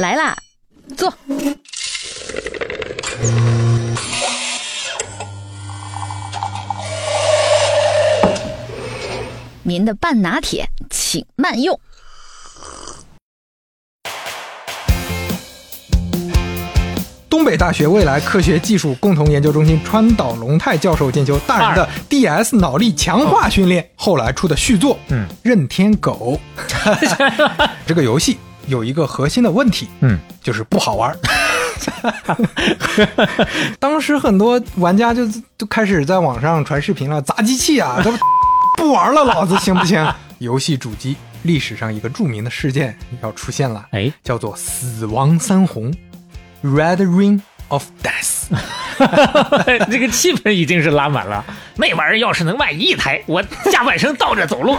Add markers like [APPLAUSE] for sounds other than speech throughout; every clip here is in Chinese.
来啦，坐。您的半拿铁，请慢用。东北大学未来科学技术共同研究中心川岛龙太教授研究大人的 DS 脑力强化训练，后来出的续作，嗯，任天狗。[LAUGHS] [LAUGHS] 这个游戏有一个核心的问题，嗯，就是不好玩。[LAUGHS] 当时很多玩家就就开始在网上传视频了，砸机器啊，[LAUGHS] 都不玩了，老子行不行？[LAUGHS] 游戏主机历史上一个著名的事件要出现了，哎，叫做“死亡三红 ”（Red Ring of Death）。[LAUGHS] 这个气氛已经是拉满了。那玩意儿要是能卖一台，我下半生倒着走路。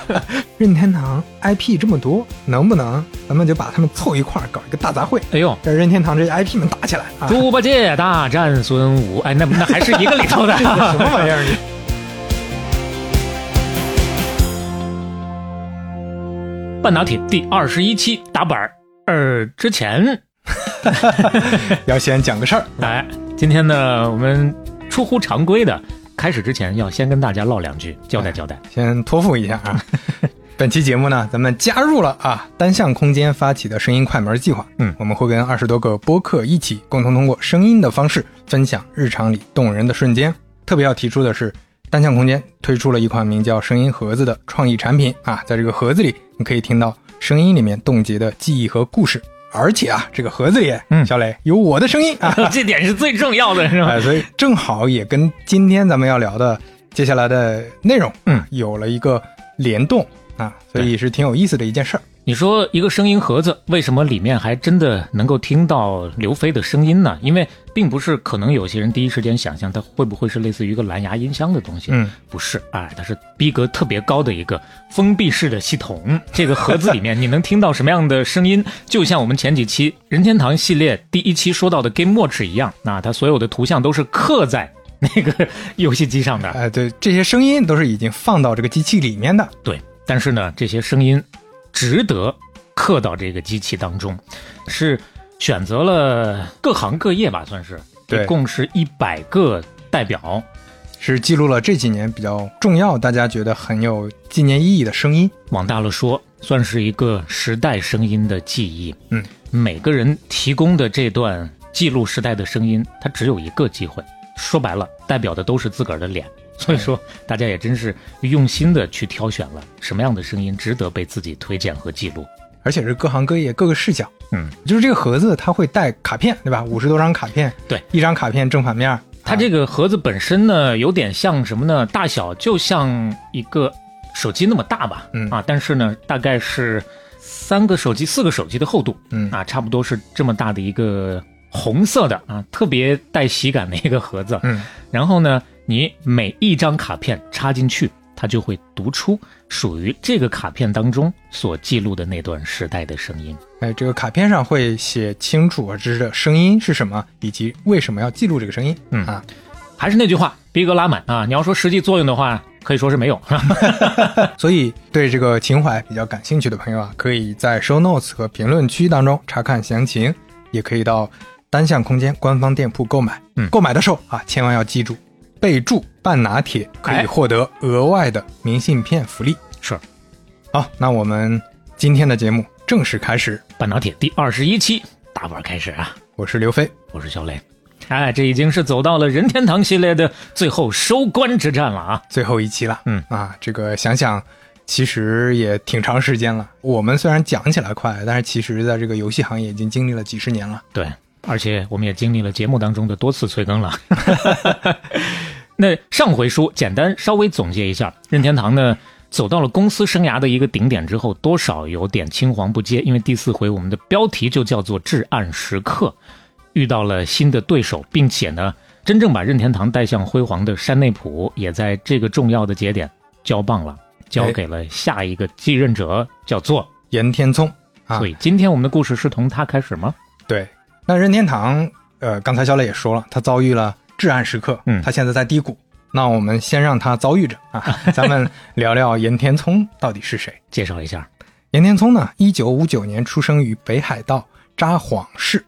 [LAUGHS] 任天堂 IP 这么多，能不能咱们就把他们凑一块儿搞一个大杂烩，哎呦，这任天堂这些 IP 们打起来啊？猪八戒大战孙悟，哎，那那还是一个里头的。[LAUGHS] 什么玩意儿你？半导体第二十一期打板儿，呃，之前，[LAUGHS] 要先讲个事儿，哎，今天呢，我们出乎常规的，开始之前要先跟大家唠两句，交代交代。先托付一下啊。[LAUGHS] 本期节目呢，咱们加入了啊单向空间发起的声音快门计划。嗯我们会跟二十多个播客一起，共同通过声音的方式分享日常里动人的瞬间。特别要提出的是，单向空间推出了一款名叫“声音盒子”的创意产品啊，在这个盒子里，你可以听到声音里面冻结的记忆和故事。而且啊，这个盒子里，嗯。小磊有我的声音。[LAUGHS] 啊，这点是最重要的，是吧？哎，所以正好也跟今天咱们要聊的接下来的内容，嗯，有了一个联动啊，所以是挺有意思的一件事儿。你说一个声音盒子，为什么里面还真的能够听到刘飞的声音呢？因为并不是可能有些人第一时间想象它会不会是类似于一个蓝牙音箱的东西，嗯，不是，哎，它是逼格特别高的一个封闭式的系统。这个盒子里面你能听到什么样的声音？就像我们前几期任天堂系列第一期说到的 Game Watch 一样，那它所有的图像都是刻在 [LAUGHS] 那个游戏机上的。哎，对，这些声音都是已经放到这个机器里面的。对，但是呢，这些声音值得刻到这个机器当中，是选择了各行各业吧，算是，对一共是一百个代表。是记录了这几年比较重要，大家觉得很有纪念意义的声音。往大了说，算是一个时代声音的记忆。嗯，每个人提供的这段记录时代的声音，它只有一个机会。说白了，代表的都是自个儿的脸。[LAUGHS] 所以说，大家也真是用心的去挑选了什么样的声音值得被自己推荐和记录。而且是各行各业各个视角，嗯，就是这个盒子它会带卡片，对吧？五十多张卡片，对，一张卡片正反面。它这个盒子本身呢，有点像什么呢？大小就像一个手机那么大吧，嗯啊，但是呢，大概是三个手机、四个手机的厚度，嗯啊，差不多是这么大的一个红色的啊，特别带喜感的一个盒子。嗯，然后呢，你每一张卡片插进去，它就会读出属于这个卡片当中所记录的那段时代的声音。哎，这个卡片上会写清楚啊，这是声音是什么，以及为什么要记录这个声音。嗯啊，还是那句话，逼格拉满啊！你要说实际作用的话，可以说是没有。[LAUGHS] [LAUGHS] 所以对这个情怀比较感兴趣的朋友啊，可以在 show notes 和评论区当中查看详情，也可以到单向空间官方店铺购买。嗯购买的时候啊，千万要记住备注“半拿铁”，可以哎获得额外的明信片福利。是，好，那我们今天的节目正式开始。半拿铁第二十一期大板开始啊！我是刘飞，我是小磊。哎，这已经是走到了任天堂系列的最后收官之战了啊！最后一期了。嗯啊，这个想想。其实也挺长时间了。我们虽然讲起来快，但是其实在这个游戏行业已经经历了几十年了。对，而且我们也经历了节目当中的多次催更了。[LAUGHS] 那上回书简单稍微总结一下，任天堂呢走到了公司生涯的一个顶点之后，多少有点青黄不接，因为第四回我们的标题就叫做“至暗时刻”，遇到了新的对手，并且呢，真正把任天堂带向辉煌的山内溥也在这个重要的节点交棒了，交给了下一个继任者，叫做岩田聪啊所。以今天我们的故事是从他开始吗？对，那任天堂，呃，刚才小磊也说了，他遭遇了至暗时刻，嗯他现在在低谷。那我们先让他遭遇着啊，咱们 [LAUGHS] 聊聊岩田聪到底是谁。介绍一下。岩田聪呢，一九五九年出生于北海道札幌市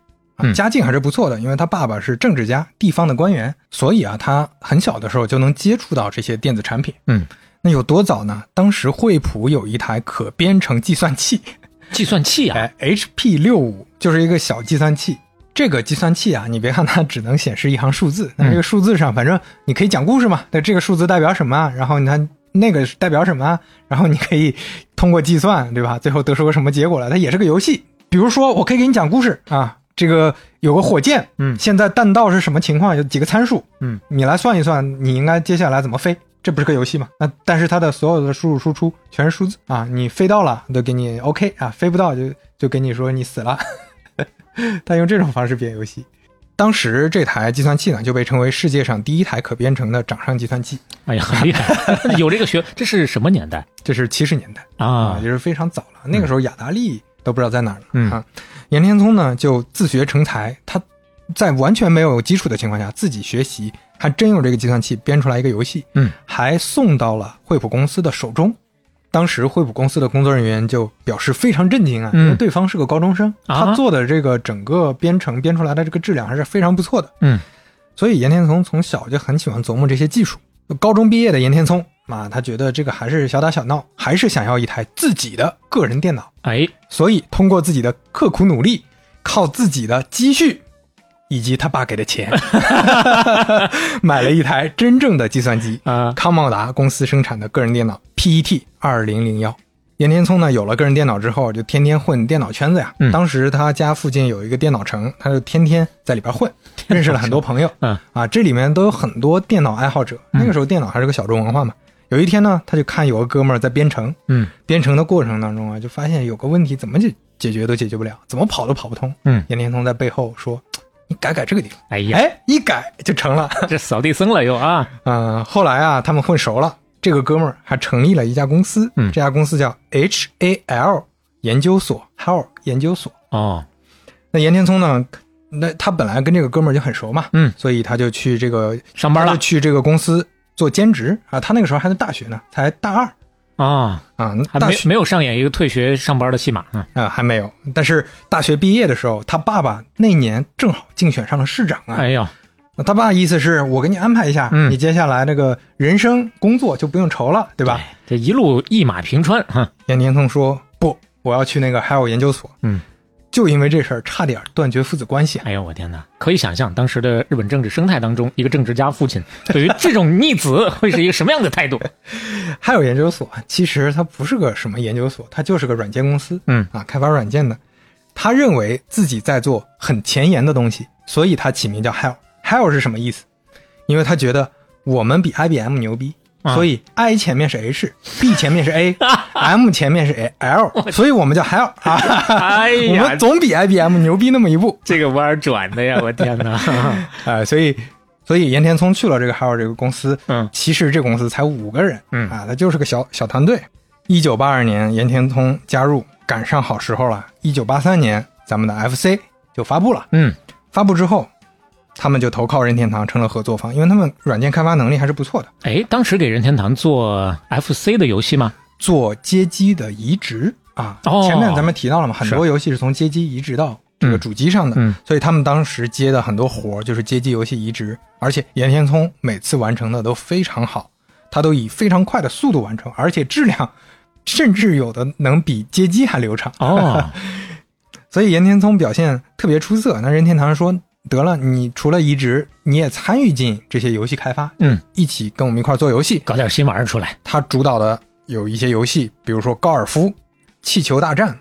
家境还是不错的，因为他爸爸是政治家、地方的官员，所以啊，他很小的时候就能接触到这些电子产品。嗯，那有多早呢？当时惠普有一台可编程计算器，计算器啊，哎，HP 六五就是一个小计算器。这个计算器啊，你别看它只能显示一行数字，那这个数字上，反正你可以讲故事嘛。那这个数字代表什么啊？然后你看那个代表什么啊？然后你可以通过计算，对吧？最后得出个什么结果来？它也是个游戏。比如说，我可以给你讲故事啊，这个有个火箭，嗯现在弹道是什么情况？有几个参数，嗯，你来算一算，你应该接下来怎么飞？这不是个游戏吗？那但是它的所有的输入输出全是数字啊，你飞到了都给你 OK 啊，飞不到就就给你说你死了。[LAUGHS] 他用这种方式编游戏。当时这台计算器呢，就被称为世界上第一台可编程的掌上计算器。哎呀，很厉害，[LAUGHS] 有这个学，这是什么年代这是七十年代啊，啊？就是非常早了。那个时候雅达利都不知道在哪儿呢。嗯啊，岩田聪呢就自学成才，他在完全没有基础的情况下自己学习，还真用这个计算器编出来一个游戏，嗯，还送到了惠普公司的手中。当时惠普公司的工作人员就表示非常震惊啊，嗯因为对方是个高中生，啊他做的这个整个编程编出来的这个质量还是非常不错的。嗯，所以岩田聪从小就很喜欢琢磨这些技术。高中毕业的岩田聪啊，他觉得这个还是小打小闹，还是想要一台自己的个人电脑。哎，所以通过自己的刻苦努力，靠自己的积蓄以及他爸给的钱，[LAUGHS] 买了一台真正的计算机啊康茂达公司生产的个人电脑 PET 二零零幺。岩田聪呢，有了个人电脑之后，就天天混电脑圈子呀。嗯当时他家附近有一个电脑城，他就天天在里边混，认识了很多朋友。嗯啊，这里面都有很多电脑爱好者。那个时候电脑还是个小众文化嘛。有一天呢，他就看有个哥们儿在编程，嗯编程的过程当中啊，就发现有个问题怎么解解决都解决不了，怎么跑都跑不通。嗯，岩田聪在背后说：“你改改这个地方。”哎呀，哎，一改就成了。[LAUGHS] 这扫地僧了又啊，嗯、[LAUGHS] 后来啊，他们混熟了，这个哥们儿还成立了一家公司，嗯这家公司叫 HAL 研究所，HAL 研究所。哦，那岩田聪呢，那他本来跟这个哥们儿就很熟嘛，嗯，所以他就去这个上班了去这个公司做兼职啊。他那个时候还在大学呢，才大二啊，啊，还大学没没有上演一个退学上班的戏码啊。啊还没有。但是大学毕业的时候，他爸爸那年正好竞选上了市长啊。哎呦，那他爸意思是我给你安排一下，嗯你接下来这个人生工作就不用愁了，对吧？哎？这一路一马平川哈。岩田聪说不，我要去那个海尔研究所。嗯，就因为这事儿，差点断绝父子关系啊。哎呦我天哪！可以想象当时的日本政治生态当中，一个政治家父亲对于这种逆子会是一个什么样的态度？[LAUGHS] 还有研究所其实它不是个什么研究所，它就是个软件公司。嗯啊，开发软件的。他认为自己在做很前沿的东西，所以他起名叫 Hell。Hell 是什么意思？因为他觉得我们比 IBM 牛逼，啊所以 I 前面是 H，B 前面是 A，M [LAUGHS] 前面是 L，所以我们叫 Hell 啊。哎 [LAUGHS] 我们，总比 IBM 牛逼那么一步。这个弯转的呀，我天哪！[LAUGHS] 啊、所以所以岩田聪去了这个 Hell 这个公司，嗯其实这个公司才五个人，嗯啊，他就是个小小团队。一九八二年，岩田聪加入，赶上好时候了。一九八三年，咱们的 FC 就发布了。嗯发布之后，他们就投靠任天堂，成了合作方，因为他们软件开发能力还是不错的。哎，当时给任天堂做 FC 的游戏吗？做街机的移植啊，哦前面咱们提到了嘛，很多游戏是从街机移植到这个主机上的，嗯所以他们当时接的很多活儿就是街机游戏移植，而且岩田聪每次完成的都非常好，他都以非常快的速度完成，而且质量甚至有的能比街机还流畅。哦，[LAUGHS] 所以岩田聪表现特别出色。那任天堂说：“得了，你除了移植，你也参与进这些游戏开发，嗯，一起跟我们一块做游戏。搞点新玩意儿出来。他主导的有一些游戏，比如说高尔夫、气球大战、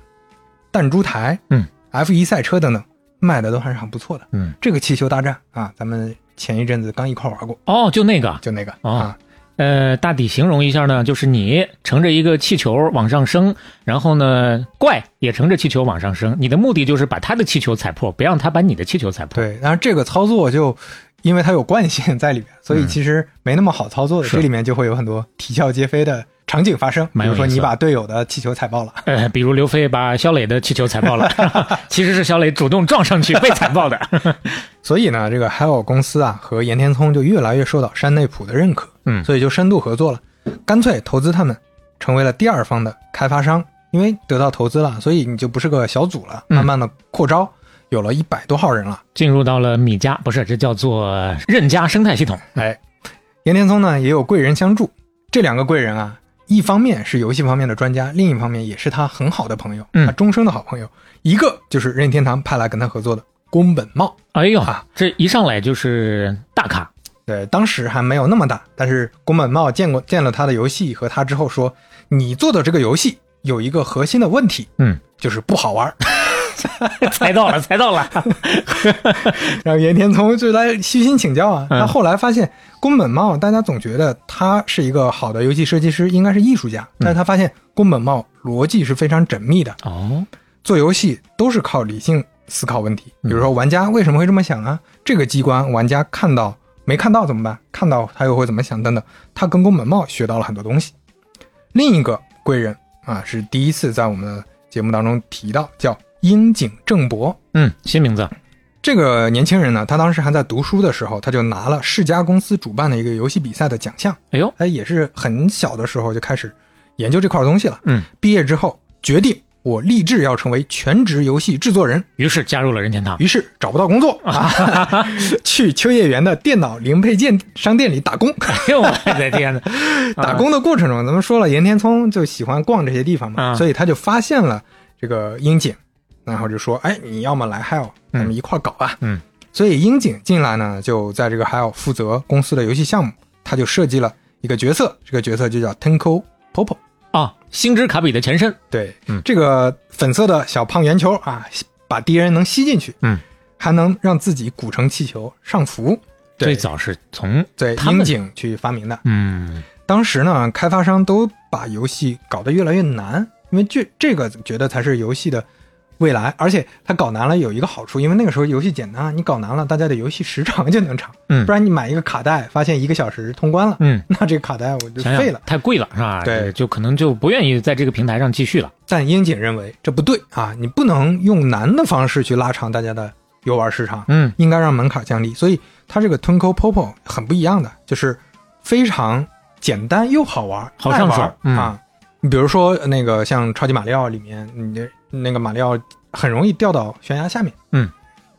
弹珠台，嗯，F 一赛车等等，卖的都还是很不错的。嗯，这个气球大战啊，咱们前一阵子刚一块玩过，哦，就那个，就那个、哦啊，呃，大体形容一下呢，就是你乘着一个气球往上升，然后呢，怪也乘着气球往上升，你的目的就是把他的气球踩破，不让他把你的气球踩破。对。然后这个操作就因为它有惯性在里面，所以其实没那么好操作的。是这里面就会有很多啼笑皆非的场景发生，比如说你把队友的气球踩爆了。呃，比如刘飞把肖磊的气球踩爆了，[LAUGHS] 其实是肖磊主动撞上去被踩爆的。[LAUGHS] 所以呢，这个海尔公司啊和岩田聪就越来越受到山内溥的认可，嗯所以就深度合作了，干脆投资他们，成为了第二方的开发商。因为得到投资了，所以你就不是个小组了，嗯慢慢的扩招。有了一百多号人了。进入到了米家，不是，这叫做任家生态系统。[LAUGHS] 哎，岩田聪呢也有贵人相助，这两个贵人啊，一方面是游戏方面的专家，另一方面也是他很好的朋友，嗯他终生的好朋友。一个就是任天堂派来跟他合作的宫本茂，哎呦啊，这一上来就是大咖。对，当时还没有那么大，但是宫本茂见过见了他的游戏和他之后说，你做的这个游戏有一个核心的问题，嗯，就是不好玩。[LAUGHS] 猜到了，猜到了。然后岩田聪就来虚心请教啊，嗯他后来发现宫本茂，大家总觉得他是一个好的游戏设计师，应该是艺术家，但是他发现宫本茂逻辑是非常缜密的，哦，做游戏都是靠理性思考问题。嗯比如说玩家为什么会这么想啊？这个机关玩家看到没看到怎么办？看到他又会怎么想？等等，他跟宫本茂学到了很多东西。另一个贵人啊，是第一次在我们的节目当中提到，叫樱井正博。嗯，新名字。这个年轻人呢，他当时还在读书的时候，他就拿了世嘉公司主办的一个游戏比赛的奖项。哎呦，他也是很小的时候就开始研究这块东西了。嗯，毕业之后决定我立志要成为全职游戏制作人，于是加入了任天堂。于是找不到工作啊，[LAUGHS] 去秋叶原的电脑零配件商店里打工。哎呦，我的天哪！[LAUGHS] 打工的过程中，咱们说了，岩田聪就喜欢逛这些地方嘛，啊所以他就发现了这个樱井，然后就说：“哎，你要么来 Hell，咱们一块儿搞吧。”嗯，所以樱井进来呢，就在这个 Hell 负责公司的游戏项目，他就设计了一个角色，这个角色就叫 Tenko Popo。啊，星之卡比的前身。对，嗯这个粉色的小胖圆球啊，把敌人能吸进去，嗯，还能让自己鼓成气球上浮。对最早是从对樱井去发明的。嗯当时呢，开发商都把游戏搞得越来越难，因为这这个觉得才是游戏的未来。而且它搞难了有一个好处，因为那个时候游戏简单，你搞难了，大家的游戏时长就能长。嗯不然你买一个卡带，发现一个小时通关了，嗯，那这个卡带我就废了。太贵了是吧？对就可能就不愿意在这个平台上继续了。但英姐认为这不对啊，你不能用难的方式去拉长大家的游玩时长，嗯应该让门槛降低。所以它这个 Twinkle Popo 很不一样的，就是非常简单又好玩，好上手啊。你比如说那个像超级马里奥里面，你的那个马里奥很容易掉到悬崖下面，嗯，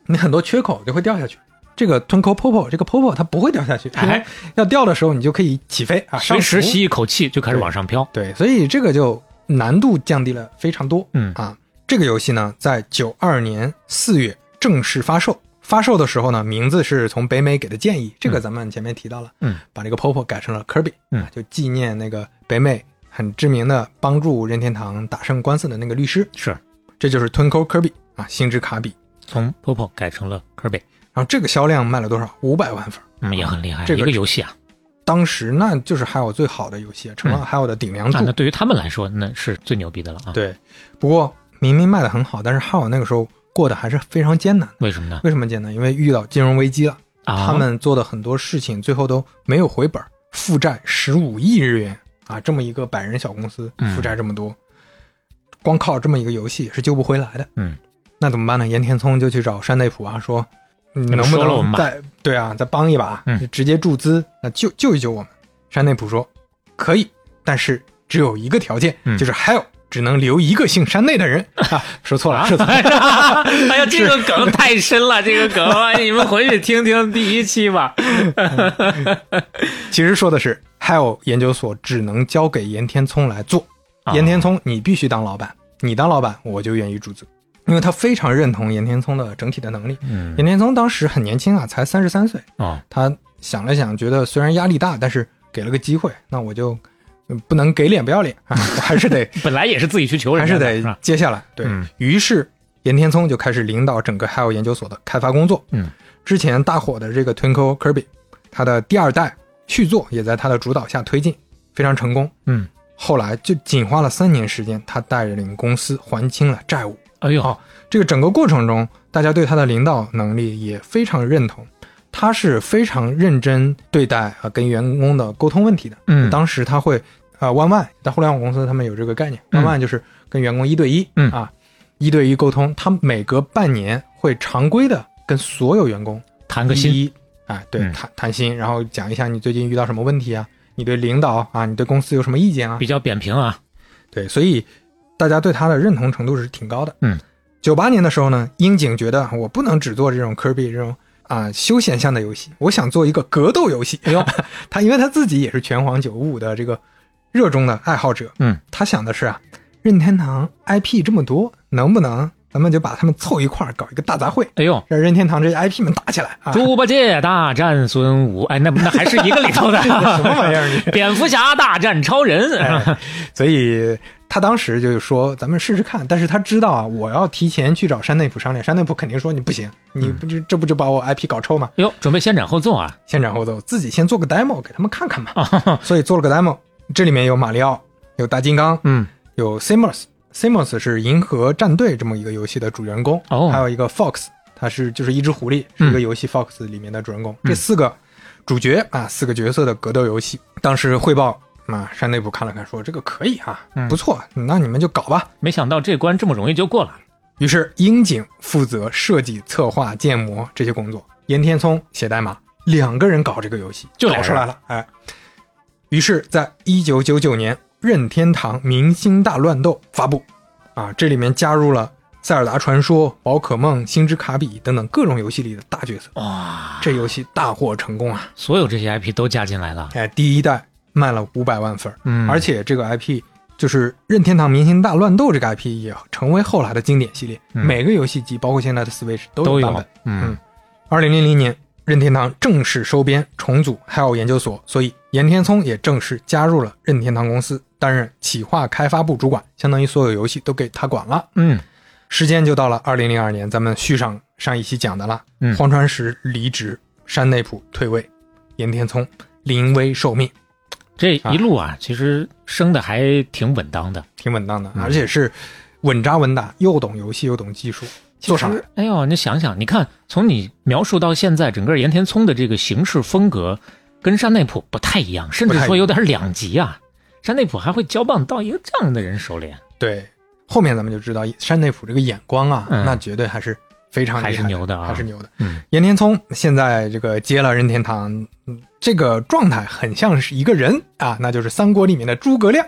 你很多缺口就会掉下去。这个 Twinkle Popo 这个 Popo 它不会掉下去，哎要掉的时候你就可以起飞啊，随时吸一口气就开始往上飘。对，所以这个就难度降低了非常多。嗯啊，这个游戏呢，在九二年四月正式发售。发售的时候呢，名字是从北美给的建议，这个咱们前面提到了。嗯，把这个 Popo 改成了 Kirby，嗯啊，就纪念那个北美很知名的帮助任天堂打胜官司的那个律师。是这就是 Twinkle Kirby 啊，星之卡比。从 Popo 改成了科比，然后这个销量卖了多少？五百万份。嗯，也很厉害。这个一个游戏啊，当时那就是还有最好的游戏，成了嗯还有的顶梁柱。啊，那对于他们来说，那是最牛逼的了啊。，对，不过明明卖的很好，但是哈尔那个时候过得还是非常艰难。为什么呢？为什么艰难？因为遇到金融危机了，啊，他们做的很多事情最后都没有回本，负债十五亿日元啊！这么一个百人小公司，嗯负债这么多，光靠这么一个游戏是救不回来的。嗯，那怎么办呢？岩田聪就去找山内普啊，说你能不能再对啊，再帮一把，嗯直接注资，那救救一救我们。山内普说可以，但是只有一个条件，嗯就是还有只能留一个姓山内的人啊，说错了，说错了。[LAUGHS] 哎呀，[LAUGHS] 这个梗太深了，这个梗啊，[LAUGHS] 你们回去听听第一期吧。其实说的是 Hell 研究所只能交给岩田聪来做，啊岩田聪你必须当老板，你当老板我就愿意注资，因为他非常认同岩田聪的整体的能力。嗯岩田聪当时很年轻啊，才三十三岁，啊，他想了想，觉得虽然压力大，但是给了个机会，那我就嗯不能给脸不要脸啊，我 [LAUGHS] 还是得 [LAUGHS] 本来也是自己去求人还是得？接下来。对嗯于是，岩田聪就开始领导整个 Hell 研究所的开发工作。嗯，之前大火的这个 Twinkle Kirby，它的第二代续作也在他的主导下推进，非常成功。嗯，后来就仅花了三年时间，他带领公司还清了债务。哎呦，哦这个整个过程中，大家对他的领导能力也非常认同。他是非常认真对待啊跟员工的沟通问题的。嗯当时他会啊，one one，，在互联网公司他们有这个概念，嗯弯弯就是跟员工一对一，嗯啊，一对一沟通。他每隔半年会常规的跟所有员工谈个心，啊，对，嗯谈谈心，然后讲一下你最近遇到什么问题啊，你对领导啊，你对公司有什么意见啊？比较扁平啊。对，所以大家对他的认同程度是挺高的。嗯，九八年的时候呢，樱井觉得我不能只做这种科比这种啊休闲向的游戏，我想做一个格斗游戏。哎呦，[LAUGHS] 他因为他自己也是拳皇九五的这个热衷的爱好者，嗯，他想的是啊，任天堂 IP 这么多，能不能咱们就把他们凑一块儿搞一个大杂烩，哎呦，让任天堂这些 IP 们打起来啊？猪八戒大战孙武，哎，那那还是一个里头的 [LAUGHS] 什么玩意儿你？[LAUGHS] 蝙蝠侠大战超人，哎 [LAUGHS] 所以他当时就是说，咱们试试看。但是他知道啊，我要提前去找山内普商量，山内普肯定说你不行，你不就这不就把我 IP 搞臭吗？哟，准备先斩后奏啊！先斩后奏，自己先做个 demo 给他们看看嘛。所以做了个 demo，这里面有马里奥，有大金刚，嗯，有 Samus。Samus 是银河战队这么一个游戏的主人公，哦还有一个 Fox，它是就是一只狐狸，是一个游戏 Fox 里面的主人公。这四个主角啊，四个角色的格斗游戏，当时汇报啊，山内部看了看，说这个可以啊，不错，那你们就搞吧。没想到这关这么容易就过了。于是樱井负责设计、策划、建模这些工作，岩田聪写代码，两个人搞这个游戏就搞出来了。哎，于是，在一九九九年，任天堂明星大乱斗发布，啊，这里面加入了塞尔达传说、宝可梦、星之卡比等等各种游戏里的大角色。哇，这游戏大获成功啊！所有这些 IP 都加进来了。哎，第一代卖了五百万份儿，嗯而且这个 IP 就是任天堂明星大乱斗这个 IP 也成为后来的经典系列，嗯每个游戏机包括现在的 Switch 都有版本。，嗯，二零零零年，任天堂正式收编重组 HAL 研究所，所以岩田聪也正式加入了任天堂公司，担任企划开发部主管，相当于所有游戏都给他管了。嗯，时间就到了二零零二年，咱们续上上一期讲的了。嗯荒川石离职，山内溥退位，岩田聪临危受命，这一路啊，其实升的还挺稳当的。挺稳当的，嗯而且是稳扎稳打，又懂游戏又懂技术，做上来。哎呦，你想想，你看，从你描述到现在，整个岩田聪的这个行事风格跟山内溥不太一样，甚至说有点两极啊。山内溥还会交棒到一个这样的人手里，对，后面咱们就知道山内溥这个眼光啊，嗯那绝对还是非常还是牛的啊还是牛的。嗯，岩田聪现在这个接了任天堂，嗯这个状态很像是一个人啊，那就是三国里面的诸葛亮。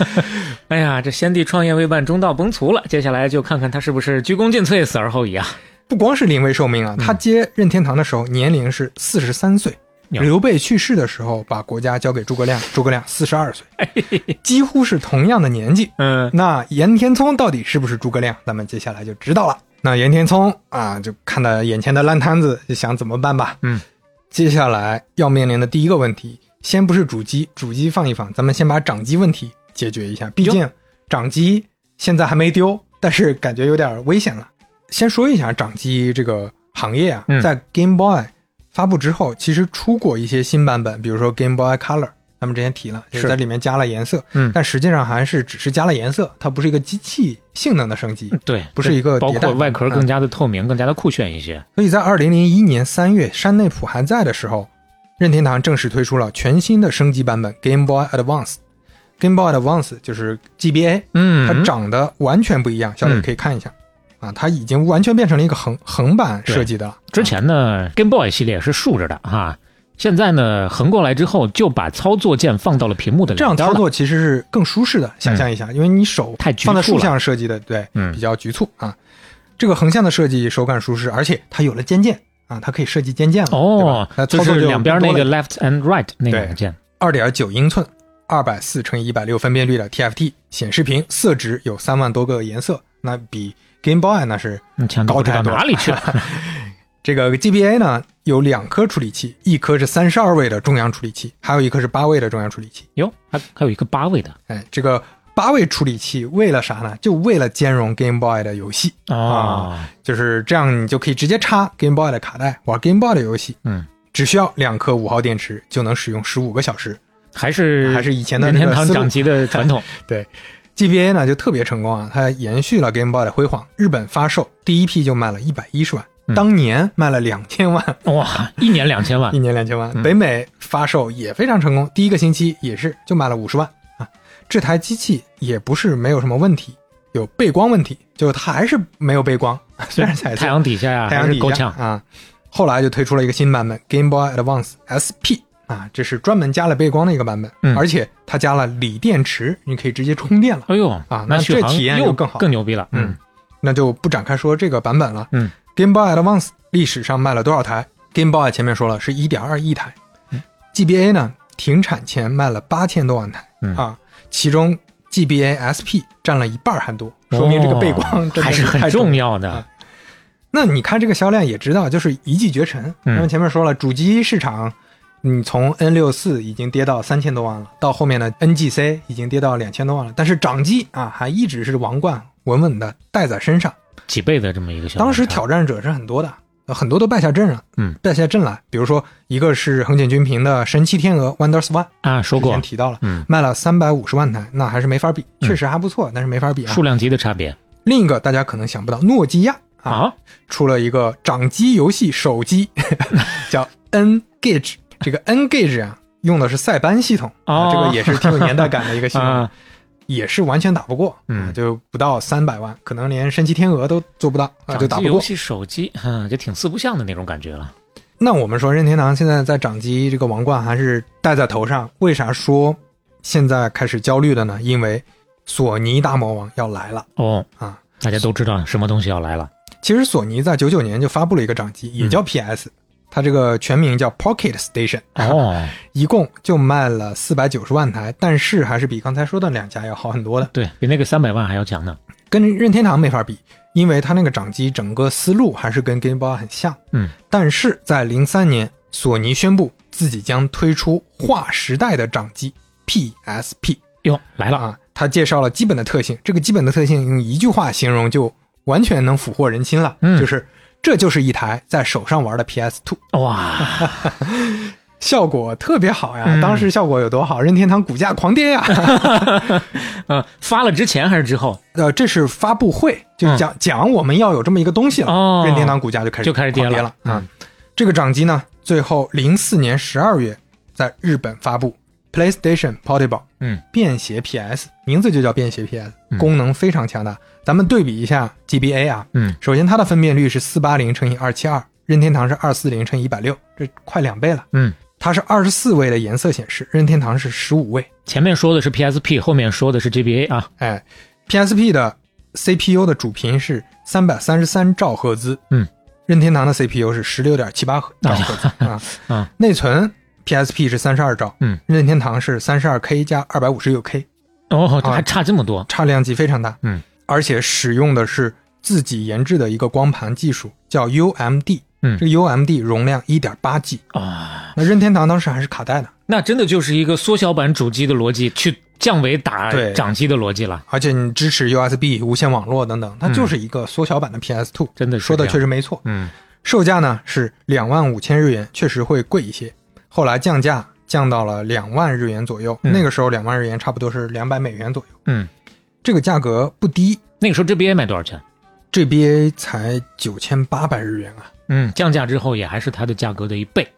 [LAUGHS] 哎呀，这先帝创业未半，中道崩殂了。接下来就看看他是不是鞠躬尽瘁，死而后已啊。不光是临危受命啊，他接任天堂的时候年龄是四十三岁。刘备去世的时候，把国家交给诸葛亮，[LAUGHS] 诸葛亮四十二岁，几乎是同样的年纪。嗯，那严天聪到底是不是诸葛亮？咱们接下来就知道了。那严天聪啊，就看到眼前的烂摊子，就想怎么办吧。嗯，接下来要面临的第一个问题，先不是主机，主机放一放，咱们先把掌机问题解决一下。毕竟掌机现在还没丢，但是感觉有点危险了。先说一下掌机这个行业啊，嗯在 Game Boy 发布之后，其实出过一些新版本，比如说 Game Boy Color，咱们之前提了，就是在里面加了颜色，嗯但实际上还是只是加了颜色，它不是一个机器性能的升级。对，不是一个包括外壳嗯更加的透明，更加的酷炫一些。所以在二零零一年三月，山内溥还在的时候，任天堂正式推出了全新的升级版本 Game Boy Advance。Game Boy Advance 就是 GBA，嗯它长得完全不一样，小李可以看一下。啊，它已经完全变成了一个横横版设计的了。之前呢，Game Boy 系列是竖着的哈，现在呢横过来之后就把操作键放到了屏幕的这样。操作其实是更舒适的，想象一下，因为你手太局促放在竖了向设计的，对，嗯比较局促啊。这个横向的设计手感舒适，而且它有了肩键啊，它可以设计肩键了，哦对吧？它，就操作是两边那个个 left and right 那两个键。二点九英寸、二百四乘以一百六分辨率的 TFT 显示屏，色值有三万多个颜色，那比 Game Boy 那是高太多哪里去了？[LAUGHS] 这个 GBA 呢有两颗处理器，一颗是三十二位的中央处理器，还有一颗是八位的中央处理器。哟，还还有一个八位的哎，这个八位处理器为了啥呢？就为了兼容 Game Boy 的游戏，哦，就是这样，你就可以直接插 Game Boy 的卡带玩 Game Boy 的游戏，嗯，只需要两颗五号电池就能使用十五个小时。还是还是以前的任天堂掌机的传统。[LAUGHS] 对，GBA 呢就特别成功啊，它延续了 Game Boy 的辉煌。日本发售第一批就卖了一百一十万，嗯当年卖了两千万，哇，一年两千万 [LAUGHS] 一，年两千万。嗯北美发售也非常成功，第一个星期也是就卖了五十万啊。这台机器也不是没有什么问题，有背光问题，就它还是没有背光，[LAUGHS] 虽然彩色太阳底下呀，太阳底下还是够呛。啊。后来就推出了一个新版本 Game Boy Advance SP 啊，这是专门加了背光的一个版本，嗯而且它加了锂电池，你可以直接充电了。哎呦啊那这体验又更好更牛逼了。嗯，那就不展开说这个版本了。嗯，Game Boy Advance 历史上卖了多少台？Game Boy 前面说了是一点二亿台、嗯 g b a 呢停产前卖了八千多万台、嗯啊，其中 GBA SP 占了一半还多，说明这个背光还是很太重重要的啊。那你看这个销量也知道，就是一骑绝尘。嗯因为前面说了，主机市场，你从 N 六四已经跌到三千多万了，到后面的 NGC 已经跌到两千多万了，但是掌机啊还一直是王冠，稳稳的带在身上。几倍的这么一个当时挑战者是很多的，呃很多都败下阵了，嗯，败下阵来。比如说一个是横井军平的神奇天鹅 Wonders One，啊说过。之前，提到了，嗯，卖了三百五十万台，那还是没法比，嗯。确实还不错，但是没法比啊。数。量级的差别。另一个大家可能想不到，诺基亚啊啊，出了一个掌机游戏手机，[LAUGHS] 叫 N Gage。这个 N Gage 啊，用的是塞班系统啊，哦。这个也是挺有年代感的一个系统，[LAUGHS] 啊，也是完全打不过，嗯啊就不到三百万，可能连神奇天鹅都做不到啊，就打不过。游戏手机，[LAUGHS] 嗯，就挺四不像的那种感觉了。那我们说任天堂现在在掌机这个王冠还是戴在头上，为啥说现在开始焦虑的呢？因为索尼大魔王要来了哦，啊！大家都知道什么东西要来了。其实索尼在九九年就发布了一个掌机，也叫 PS，、它这个全名叫 Pocket Station，哦，[LAUGHS] 一共就卖了四百九十万台，但是还是比刚才说的两家要好很多的，对比那个三百万还要强呢。跟任天堂没法比，因为它那个掌机整个思路还是跟 Game Boy 很像。嗯，但是在零三年，索尼宣布自己将推出划时代的掌机 PSP 哟，来了，啊，他介绍了基本的特性，这个基本的特性用一句话形容就完全能俘获人心了，嗯。就是这就是一台在手上玩的 PS Two。哇，[LAUGHS] 效果特别好呀！嗯。当时效果有多好，任天堂股价狂跌呀！嗯，[LAUGHS] 发了之前还是之后？呃，这是发布会，就是讲、讲我们要有这么一个东西了，任天堂股价就开始就开始跌了。狂跌了。啊、嗯。这个掌机呢，最后零四年十二月在日本发布 PlayStation Portable，嗯，便携 PS，名字就叫便携 PS，、嗯。功能非常强大。咱们对比一下 GBA 啊，嗯，首先它的分辨率是四八零乘以二七二，任天堂是二四零乘以一百六，这快两倍了。嗯，它是二十四位的颜色显示，任天堂是十五位。前面说的是 PSP，后面说的是 GBA 啊。哎，PSP 的 CPU 的主频是三百三十三兆赫兹，嗯，任天堂的 CPU 是十六点七八兆赫兹啊，[LAUGHS] 啊，内存 PSP 是三十二兆，嗯，任天堂是三十二 K 加二百五十六 K，哦，还差这么多。差量级非常大，嗯，而且使用的是自己研制的一个光盘技术，叫 UMD，嗯。这个 UMD 容量一点八 G，啊，那任天堂当时还是卡带的，那真的就是一个缩小版主机的逻辑，去降维打对。掌机的逻辑了。而且你支持 USB 无线网络等等，它就是一个缩小版的 PS Two，、真的是说的确实没错。嗯，售价呢是两万五千日元，确实会贵一些。后来降价降到了两万日元左右，嗯。那个时候两万日元差不多是两百美元左右，嗯，这个价格不低。那个时候 GBA 卖多少钱？GBA 才九千八百日元啊，嗯，降价之后也还是它的价格的一倍。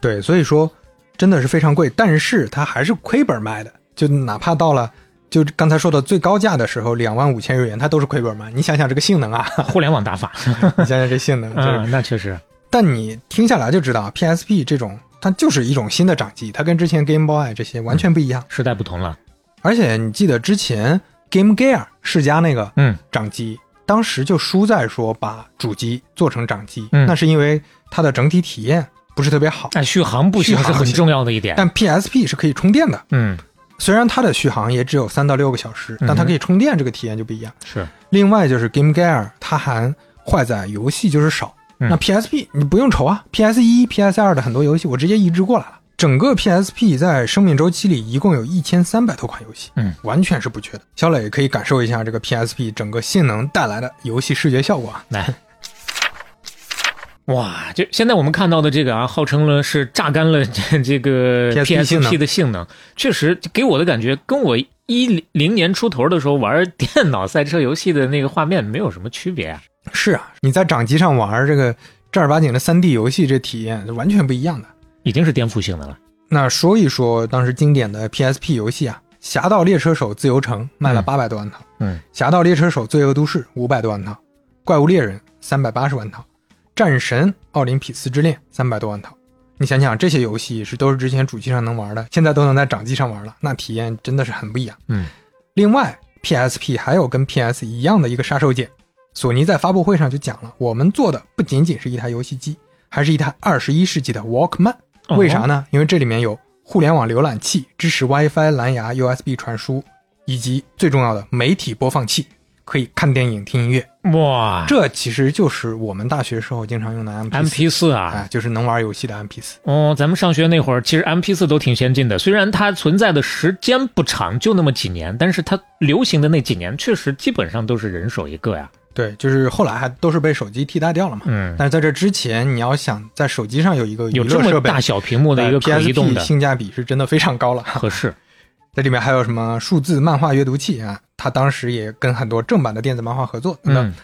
对，所以说真的是非常贵，但是它还是亏本卖的，就哪怕到了。就刚才说的最高价的时候，两万五千日元，它都是亏本卖。你想想这个性能啊，[LAUGHS] 互联网打法，[LAUGHS] 你想想这性能，[LAUGHS] 就是嗯，那确实，但你听下来就知道，PSP 这种它就是一种新的掌机，它跟之前 Game Boy 这些完全不一样。时代不同了。而且你记得之前 Game Gear 世嘉那个嗯。掌机，当时就输在说把主机做成掌机，嗯。那是因为它的整体体验不是特别好。但，续航不行是很续航不行重要的一点。但 PSP 是可以充电的，嗯，虽然它的续航也只有三到六个小时，但它嗯可以充电，这个体验就不一样。是，另外就是 Game Gear 它还坏在游戏就是少，嗯。那 PSP 你不用愁啊，PS 一、PS 二的很多游戏我直接移植过来了。整个 PSP 在生命周期里一共有一千三百多款游戏，嗯，完全是不缺的。小磊可以感受一下这个 PSP 整个性能带来的游戏视觉效果啊。来。哇，就现在我们看到的这个啊，号称了是榨干了这 [LAUGHS] 这个 PSP 的性能，确实给我的感觉跟我一零年出头的时候玩电脑赛车游戏的那个画面没有什么区别啊。是啊，你在掌机上玩这个正儿八经的三 D 游戏，这体验是完全不一样的。已经是颠覆性的了。那说一说当时经典的 PSP 游戏啊，《侠盗猎车手自由城》卖了嗯八百多万套，嗯《侠盗猎车手：罪恶都市》五百多万套，《怪物猎人》三百八十万套，《战神：奥林匹斯之恋》三百多万套。你想想，这些游戏是都是之前主机上能玩的，现在都能在掌机上玩了，那体验真的是很不一样。嗯，另外，PSP 还有跟 PS 一样的一个杀手锏，索尼在发布会上就讲了，我们做的不仅仅是一台游戏机，还是一台二十一世纪的 Walkman。哦为啥呢？因为这里面有互联网浏览器，支持 WiFi、蓝牙、USB 传输，以及最重要的媒体播放器，可以看电影、听音乐。哇这其实就是我们大学时候经常用的 MP，M P 四啊，哎，就是能玩游戏的 MP 四。哦，咱们上学那会儿，其实 M P 四都挺先进的，虽然它存在的时间不长，就那么几年，但是它流行的那几年，确实基本上都是人手一个呀。对，就是后来还都是被手机替代掉了嘛。嗯，但是在这之前，你要想在手机上有一个娱有这乐设备，么大小屏幕的一个可移动的，性价比是真的非常高了。合适。[LAUGHS] 在里面还有什么数字漫画阅读器啊？它当时也跟很多正版的电子漫画合作嗯，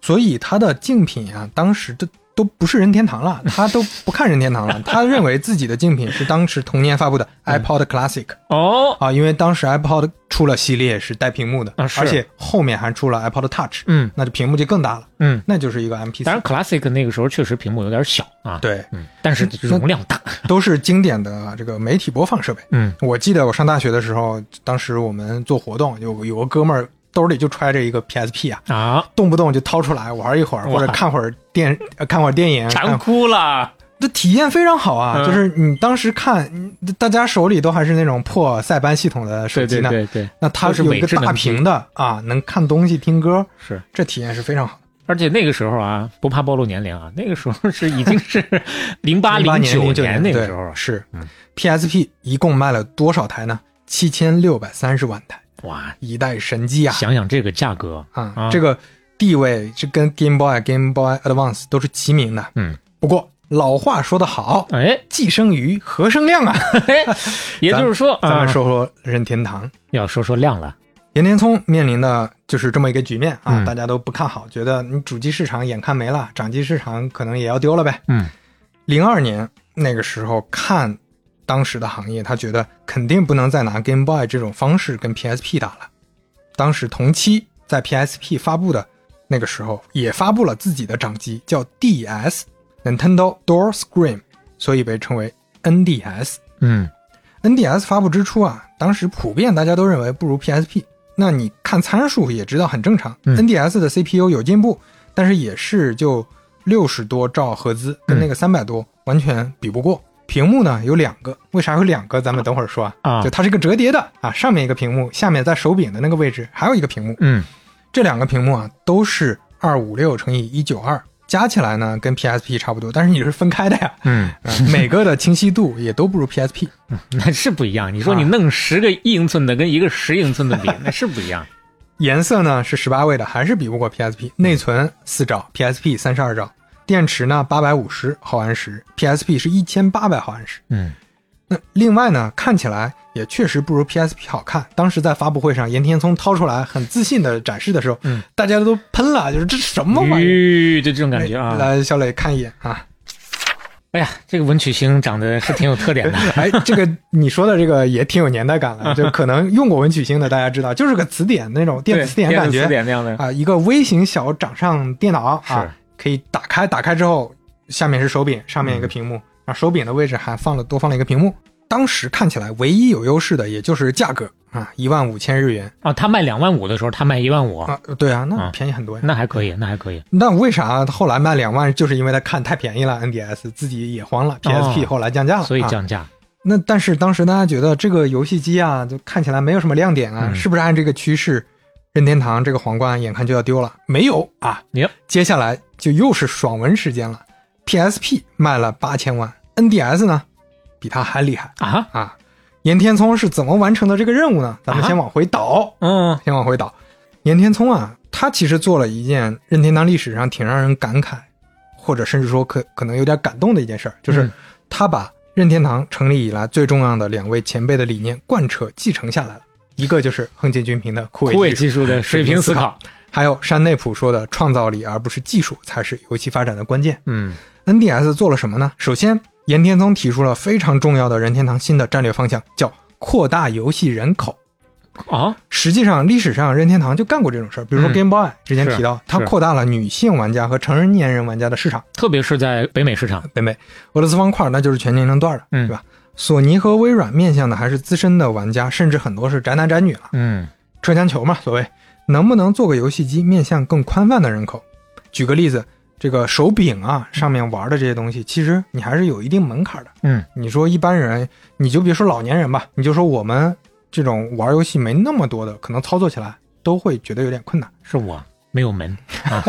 所以它的竞品啊，当时都都不是任天堂了，[LAUGHS] 他都不看任天堂了，他认为自己的竞品是当时同年发布的嗯。iPod Classic、哦，啊，因为当时 iPod 出了系列是带屏幕的，啊而且后面还出了 iPod Touch，嗯。那就屏幕就更大了，嗯，那就是一个 MP 当然 Classic 那个时候确实屏幕有点小啊，，对，嗯，但是容量大，都是经典的这个媒体播放设备。嗯，我记得我上大学的时候，当时我们做活动，有有个哥们儿兜里就揣着一个 PSP 啊，啊，动不动就掏出来玩一会儿，或者看会儿电，呃看会儿电影，馋看哭了，这体验非常好啊！嗯。就是你当时看，嗯大家手里都还是那种破塞班系统的手机呢，对对对，那它是有一个大屏的啊，能看东西、听歌，是。这体验是非常好。而且那个时候啊，不怕暴露年龄啊，那个时候是已经是 [LAUGHS] 零八08九年09年那个时候啊，是。嗯。PSP 一共卖了多少台呢？七千六百三十万台，哇，一代神机啊！想想这个价格，啊，啊这个地位是跟 Game Boy、Game Boy Advance 都是齐名的。嗯，不过老话说得好，哎，既生瑜，何生亮啊？[LAUGHS] 也就是说，咱们啊说说任天堂。要说说亮了，岩田聪面临的就是这么一个局面啊，嗯大家都不看好，觉得你主机市场眼看没了，掌机市场可能也要丢了呗。嗯，零二年那个时候看当时的行业，他觉得肯定不能再拿 Game Boy 这种方式跟 PSP 打了。当时同期在 PSP 发布的那个时候，也发布了自己的掌机，叫 DS Nintendo Door Screen，所以被称为 NDS。嗯 NDS 发布之初啊，当时普遍大家都认为不如 PSP。那你看参数也知道很正常。嗯 NDS 的 CPU 有进步，但是也是就六十多兆赫兹，跟那个三百多完全比不过。屏幕呢有两个，为啥有两个？咱们等会儿说啊。啊就它是一个折叠的啊，上面一个屏幕，下面在手柄的那个位置还有一个屏幕。嗯这两个屏幕啊都是二五六乘以一九二，加起来呢跟 PSP 差不多，但是你是分开的呀。嗯，啊每个的清晰度也都不如 PSP。那是不一样。你说啊你弄十个一英寸的跟一个十英寸的比，[LAUGHS] 那是不一样。颜色呢是十八位的，还是比不过 PSP。内存四兆，PSP 三十二兆，电池呢八百五十毫安时，PSP 是一千八百毫安时。嗯那另外呢，看起来也确实不如 PSP 好看。当时在发布会上，岩田聪掏出来很自信的展示的时候，嗯，大家都喷了，就是这什么玩意儿？就这种感觉啊。哎来，小磊看一眼啊，哎呀，这个文曲星长得是挺有特点的。[LAUGHS] 哎，这个你说的这个也挺有年代感了，[LAUGHS] 就可能用过文曲星的大家知道，就是个词典那种电子词典感觉词典那样的。啊，一个微型小掌上电脑啊，可以打开，打开之后下面是手柄，上面一个屏幕，然后手柄的位置还放了多放了一个屏幕。当时看起来唯一有优势的也就是价格啊，一万五千日元啊，他卖两万五的时候，他卖一万五，啊，对啊，那啊便宜很多呀。那还可以，那还可以。那为啥后来卖两万？就是因为他看太便宜了，NDS 自己也慌了，PSP 后来降价了，哦所以啊降价。那但是当时大家觉得这个游戏机啊，就看起来没有什么亮点啊，嗯是不是按这个趋势，任天堂这个皇冠眼看就要丢了？没有啊，有接下来就又是爽文时间了。PSP 卖了八千万，NDS 呢比它还厉害啊，啊！岩田聪是怎么完成的这个任务呢？咱们啊先往回倒，嗯先往回倒。岩田聪啊，他其实做了一件任天堂历史上挺让人感慨，或者甚至说可可能有点感动的一件事儿，就是嗯他把任天堂成立以来最重要的两位前辈的理念贯彻继承下来了。一个就是横井军平的枯萎技术，伟技术的水平思考。还有山内普说的创造力而不是技术才是游戏发展的关键。嗯 NDS 做了什么呢？首先，岩田聪提出了非常重要的任天堂新的战略方向，叫扩大游戏人口。啊，实际上，历史上任天堂就干过这种事儿，比如说嗯 Game Boy，、之前提到，它扩大了女性玩家和成人年人玩家的市场。特别是在北美市场。北美俄罗斯方块那就是全年龄段的，嗯对吧？索尼和微软面向的还是资深的玩家，甚至很多是宅男宅女了。嗯车厢球嘛，所谓。能不能做个游戏机面向更宽泛的人口？举个例子，这个手柄啊上面玩的这些东西，其实你还是有一定门槛的。嗯，你说一般人，你就别说老年人吧，你就说我们这种玩游戏没那么多的，可能操作起来都会觉得有点困难。是我没有门啊，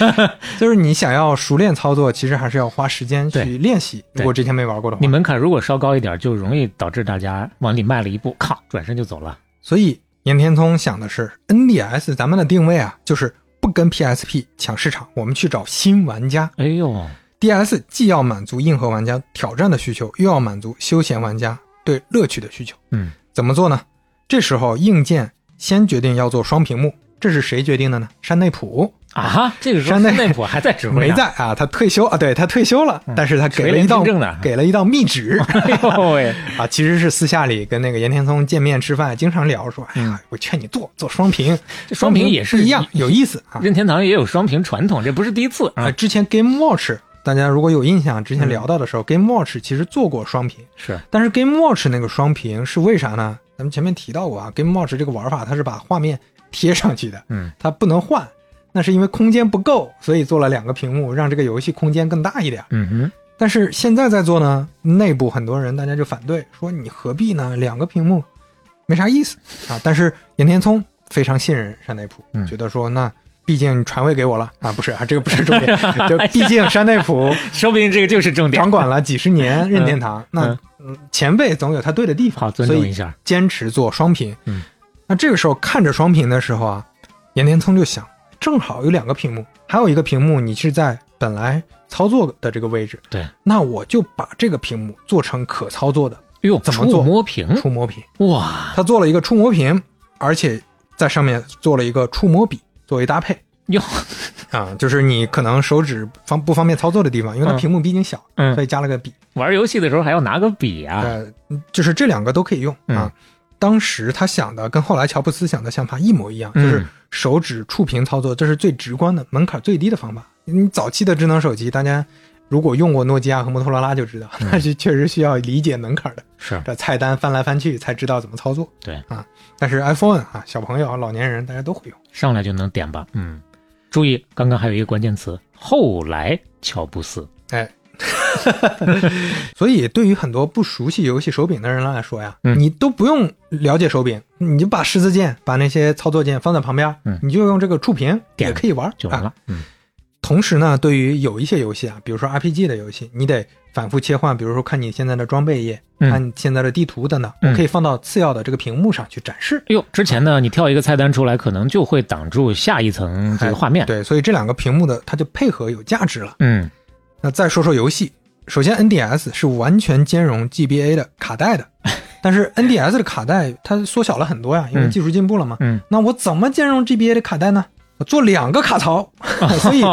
[LAUGHS] 就是你想要熟练操作，其实还是要花时间去练习。如果之前没玩过的话你，门槛如果稍高一点，就容易导致大家往里迈了一步，咔，转身就走了。所以岩田聪想的是，NDS 咱们的定位啊，就是不跟 PSP 抢市场，我们去找新玩家。哎呦，DS 既要满足硬核玩家挑战的需求，又要满足休闲玩家对乐趣的需求。嗯，怎么做呢？这时候硬件先决定要做双屏幕，这是谁决定的呢？山内普。啊，这个时候山内内普还在指挥没在啊，他退休啊，对他退休了，嗯。但是他给了一道给了一道密旨。[LAUGHS] 哎呦喂，啊，其实是私下里跟那个岩田聪见面吃饭，经常聊说，哎呀，我劝你做做双屏，这双屏也是一样，有意思啊。任天堂也有双屏传统，这不是第一次啊，啊。之前 Game Watch 大家如果有印象，之前嗯。聊到的时候、g a m e Watch 其实做过双屏，是，但是 Game Watch 那个双屏是为啥呢？咱们前面提到过啊，Game Watch 这个玩法它是把画面贴上去的，嗯，它不能换，那是因为空间不够，所以做了两个屏幕，让这个游戏空间更大一点。嗯哼，但是现在在做呢，内部很多人大家就反对，说你何必呢？两个屏幕没啥意思啊。但是岩田聪非常信任山内普，嗯觉得说那毕竟传位给我了啊，不是啊，这个不是重点，[LAUGHS] 就毕竟山内普 [LAUGHS] 说不定这个就是重点掌。管了几十年任天堂，那嗯嗯前辈总有他对的地方，好，尊重一下。坚持做双屏。嗯，那这个时候看着双屏的时候啊，岩田聪就想，正好有两个屏幕，还有一个屏幕你是在本来操作的这个位置，对，那我就把这个屏幕做成可操作的哎呦，怎么做触摸屏？触摸屏。哇他做了一个触摸屏，而且在上面做了一个触摸笔作为搭配。哟，啊，就是你可能手指方不方便操作的地方，因为它嗯屏幕毕竟小，嗯所以加了个笔。玩游戏的时候还要拿个笔啊。呃，就是这两个都可以用啊。嗯当时他想的跟后来乔布斯想的想法一模一样，就是嗯手指触屏操作，这是最直观的、门槛最低的方法。你早期的智能手机，大家如果用过诺基亚和摩托罗拉就知道，嗯那是确实需要理解门槛的，是，这菜单翻来翻去才知道怎么操作。对啊，但是 iPhone 啊，小朋友、老年人大家都会用。上来就能点吧。嗯，注意，刚刚还有一个关键词，后来乔布斯。哎，[LAUGHS] 所以对于很多不熟悉游戏手柄的人来说呀，嗯你都不用了解手柄，你就把十字键、把那些操作键放在旁边，嗯你就用这个触屏点也可以玩就完了啊。。嗯同时呢，对于有一些游戏啊，比如说 RPG 的游戏，你得反复切换，比如说看你现在的装备页，嗯看你现在的地图等等，嗯我可以放到次要的这个屏幕上去展示。哎呦，之前呢，你跳一个菜单出来，可能就会挡住下一层这个画面。哎对，所以这两个屏幕的它就配合有价值了。嗯那再说说游戏，首先 NDS 是完全兼容 GBA 的卡带的，[LAUGHS] 但是 NDS 的卡带它缩小了很多呀，因为嗯技术进步了嘛。嗯，那我怎么兼容 GBA 的卡带呢？我做两个卡槽，[LAUGHS] 所以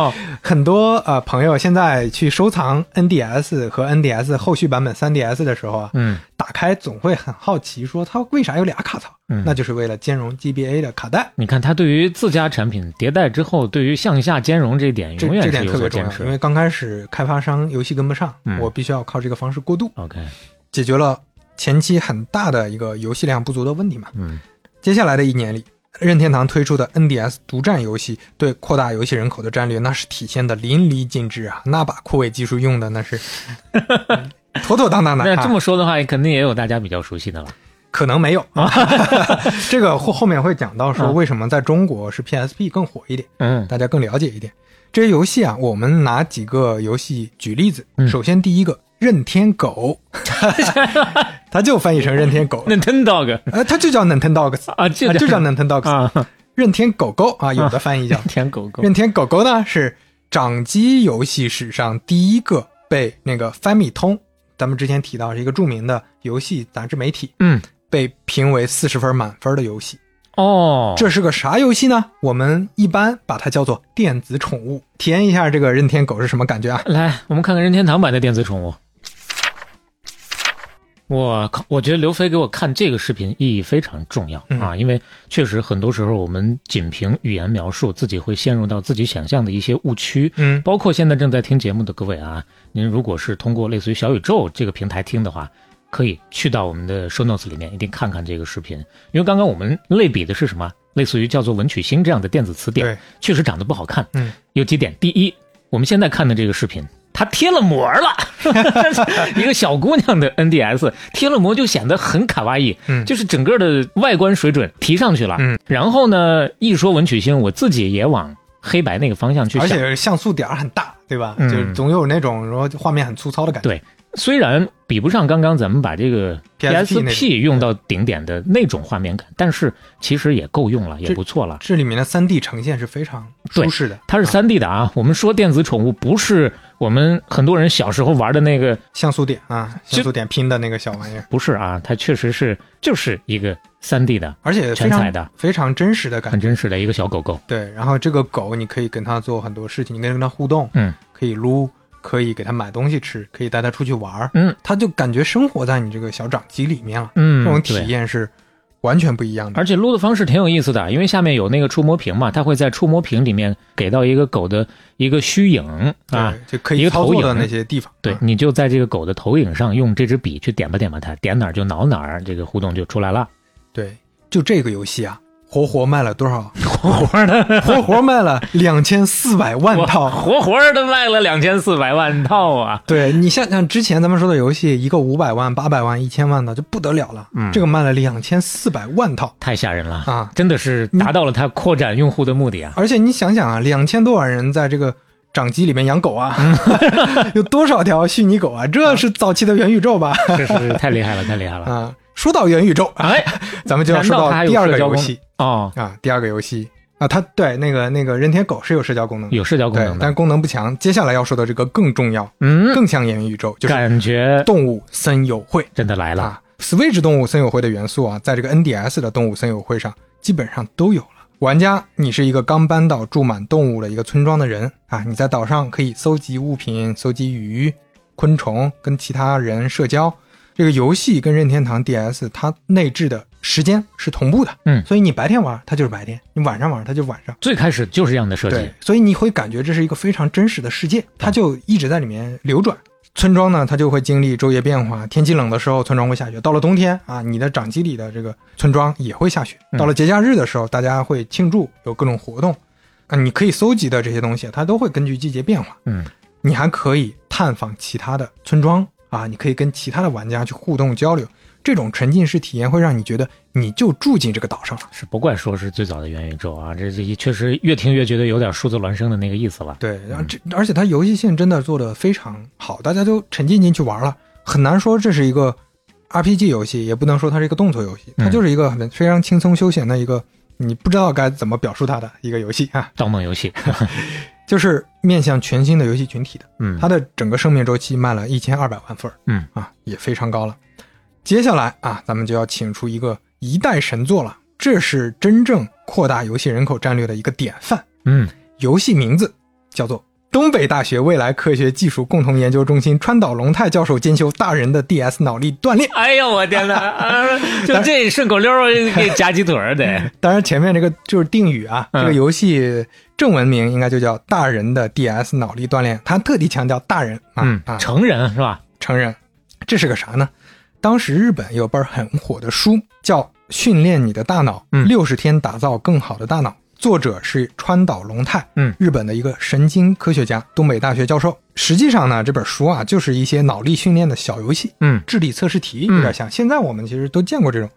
很多呃朋友现在去收藏 NDS 和 NDS 后续版本 3DS 的时候啊，嗯打开总会很好奇，说它为啥有俩卡槽？嗯，那就是为了兼容 GBA 的卡带。你看，它对于自家产品迭代之后，对于向下兼容这一点，这这永远是有点特别重要，因。为刚开始开发商游戏跟不上，嗯我必须要靠这个方式过渡。OK，解决了前期很大的一个游戏量不足的问题嘛。嗯接下来的一年里，任天堂推出的 NDS 独占游戏对扩大游戏人口的战略，那是体现的淋漓尽致啊！那把酷位技术用的那是 [LAUGHS] 妥妥当当的。那这啊么说的话，肯定也有大家比较熟悉的了。可能没有啊，[LAUGHS] 这个后后面会讲到说啊为什么在中国是 PSP 更火一点，嗯大家更了解一点。这些游戏啊，我们拿几个游戏举例子。嗯首先第一个任天狗，[LAUGHS] 它就翻译成任天狗，，Nintendog，呃，它就叫 Nintendogs 啊，就啊，就叫 Nintendogs，啊，任天狗狗啊，有的翻译叫天狗狗任天狗狗呢，是掌机游戏史上第一个被那个翻米通，咱们之前提到是一个著名的游戏杂志媒体，嗯，被评为四十分满分的游戏。哦，这是个啥游戏呢？我们一般把它叫做电子宠物。体验一下这个任天狗是什么感觉啊？来，我们看看任天堂版的电子宠物。我靠！我觉得刘飞给我看这个视频意义非常重要嗯啊，因为确实很多时候我们仅凭语言描述，自己会陷入到自己想象的一些误区。嗯，包括现在正在听节目的各位啊，您如果是通过类似于小宇宙这个平台听的话，可以去到我们的 show notes 里面，一定看看这个视频，因为刚刚我们类比的是什么？类似于叫做文曲星这样的电子词典，确实长得不好看。嗯，有几点，第一，我们现在看的这个视频。它贴了膜了，[LAUGHS] 一个小姑娘的 NDS 贴了膜就显得很卡哇伊，嗯就是整个的外观水准提上去了。嗯，然后呢，一说文曲星，我自己也往黑白那个方向去而。且像素点儿很大，对吧？嗯就总有那种说画面很粗糙的感觉。对虽然比不上刚刚咱们把这个 PSP 用到顶点的那种画面感，但是其实也够用了，也不错了。这里面的三 D 呈现是非常舒适的，它是啊三 D 的啊，我们说电子宠物不是我们很多人小时候玩的那个像素点啊，像素点拼的那个小玩意儿，不是啊，它确实是就是一个三 D 的而且全彩的非常真实的感很。真实的一个小狗狗。对，然后这个狗你可以跟它做很多事情，你可以跟它互动，嗯，可以撸，可以给它买东西吃，可以带它出去玩儿，嗯。它就感觉生活在你这个小掌机里面了，嗯，这种体验是完全不一样的。而且撸的方式挺有意思的，因为下面有那个触摸屏嘛，它会在触摸屏里面给到一个狗的一个虚影啊，就可以操作的个投影。那些地方，对啊，你就在这个狗的投影上用这支笔去点吧点吧它，点哪儿就挠哪儿，这个互动就出来了。对，就这个游戏啊，活活卖了多少？[LAUGHS] 活活的，活活卖了两千四百万套。活活的卖了两千四百万套啊！对你像像之前咱们说的游戏，一个五百万、八百万、一千万的就不得了了，嗯这个卖了两千四百万套太吓人了啊！真的是达到了它扩展用户的目的啊！而且你想想啊，两千多万人在这个掌机里面养狗啊，[LAUGHS] 有多少条虚拟狗啊？这是早期的元宇宙吧？这 [LAUGHS] 是太厉害了，太厉害了！啊，说到元宇宙，哎，[LAUGHS] 咱们就要说到第二个游戏哦，啊，第二个游戏啊，它对那个那个任天狗是有社交功能，有社交功能，的，但功能不强。接下来要说的这个更重要，嗯，更像元宇宙，就是感觉动物森友会真的来了。啊。Switch 动物森友会的元素啊，在这个 NDS 的动物森友会上基本上都有了。玩家，你是一个刚搬到住满动物的一个村庄的人啊，你在岛上可以搜集物品、搜集鱼、昆虫，跟其他人社交。这个游戏跟任天堂 DS 它内置的时间是同步的，嗯所以你白天玩它就是白天，你晚上玩它就晚上。最开始就是这样的设计对，，所以你会感觉这是一个非常真实的世界，它就一直在里面流转。村庄呢，它就会经历昼夜变化，天气冷的时候，村庄会下雪；到了冬天啊，你的掌机里的这个村庄也会下雪。嗯到了节假日的时候，大家会庆祝，有各种活动啊，你可以搜集的这些东西，它都会根据季节变化。嗯，你还可以探访其他的村庄啊，你可以跟其他的玩家去互动交流。这种沉浸式体验会让你觉得你就住进这个岛上了。是不怪说是最早的元宇宙啊，这这确实越听越觉得有点数字孪生的那个意思了。对，然后这而且它游戏性真的做得非常好，大家都沉浸进去玩了，很难说这是一个 RPG 游戏，也不能说它是一个动作游戏，它嗯就是一个很非常轻松休闲的一个，你不知道该怎么表述它的一个游戏啊，盗梦游戏，[LAUGHS] 就是面向全新的游戏群体的。嗯，它的整个生命周期卖了一千二百万份儿嗯啊，也非常高了。接下来啊，咱们就要请出一个一代神作了，这是真正扩大游戏人口战略的一个典范。嗯，游戏名字叫做东北大学未来科学技术共同研究中心川岛龙太教授监修大人的 DS 脑力锻炼。哎呦我天哪，[LAUGHS] 啊就这顺口溜儿给夹鸡腿儿得，当然前面这个就是定语啊，嗯这个游戏正文名应该就叫大人的 DS 脑力锻炼，他特地强调大人啊、嗯啊，成人是吧？成人，这是个啥呢？当时日本有本很火的书叫《训练你的大脑：嗯六十天打造更好的大脑》，作者是川岛龙太，嗯日本的一个神经科学家，东北大学教授。实际上呢，这本书啊就是一些脑力训练的小游戏，嗯，智力测试题嗯有点像。现在我们其实都见过这种，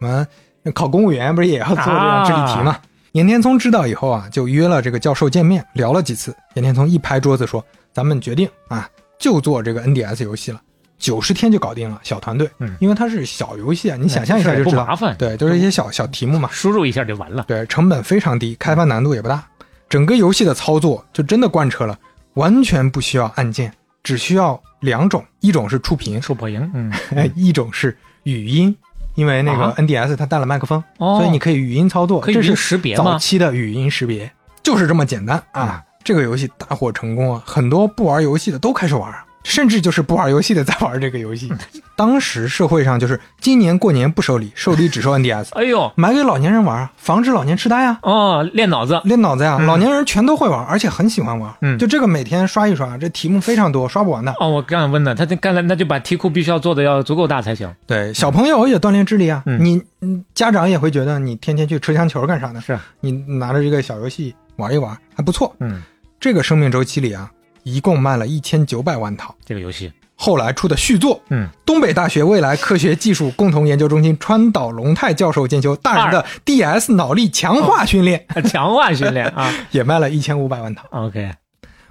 什么考公务员不是也要做这种智力题吗？岩田聪知道以后啊，就约了这个教授见面，聊了几次。岩田聪一拍桌子说：“咱们决定啊，就做这个 NDS 游戏了，九十天就搞定了，小团队。嗯因为它是小游戏啊，你想象一下就知道，不麻烦，对，就是一些小小题目嘛，输入一下就完了。对，成本非常低，开发难度也不大。整个游戏的操作就真的贯彻了，完全不需要按键，只需要两种，一种是触屏，触破屏，嗯，[LAUGHS] 一种是语音。因为那个啊 NDS 它带了麦克风，哦所以你可以语音操作，可以语音识别早？期的语音识别，就是这么简单啊！这个游戏大获成功啊，很多不玩游戏的都开始玩啊。甚至就是不玩游戏的在玩这个游戏。[LAUGHS] 当时社会上就是今年过年不收礼，收礼只收 NDS，哎呦，买给老年人玩啊，防止老年痴呆啊，哦，练脑子，练脑子呀、嗯老年人全都会玩，而且很喜欢玩。嗯就这个每天刷一刷，这题目非常多，刷不完的。哦，我刚想问的，他这刚才那就把题库必须要做的要足够大才行。对，小朋友也锻炼智力啊。嗯你嗯家长也会觉得你天天去吹香球干啥呢？是，你拿着这个小游戏玩一玩还不错。嗯，这个生命周期里啊，一共卖了一千九百万套。这个游戏，后来出的续作，嗯，东北大学未来科学技术共同研究中心川岛龙太教授研究大人的 DS 脑力强化训练，[LAUGHS] 强化训练啊。[LAUGHS] 也卖了一千五百万套 OK，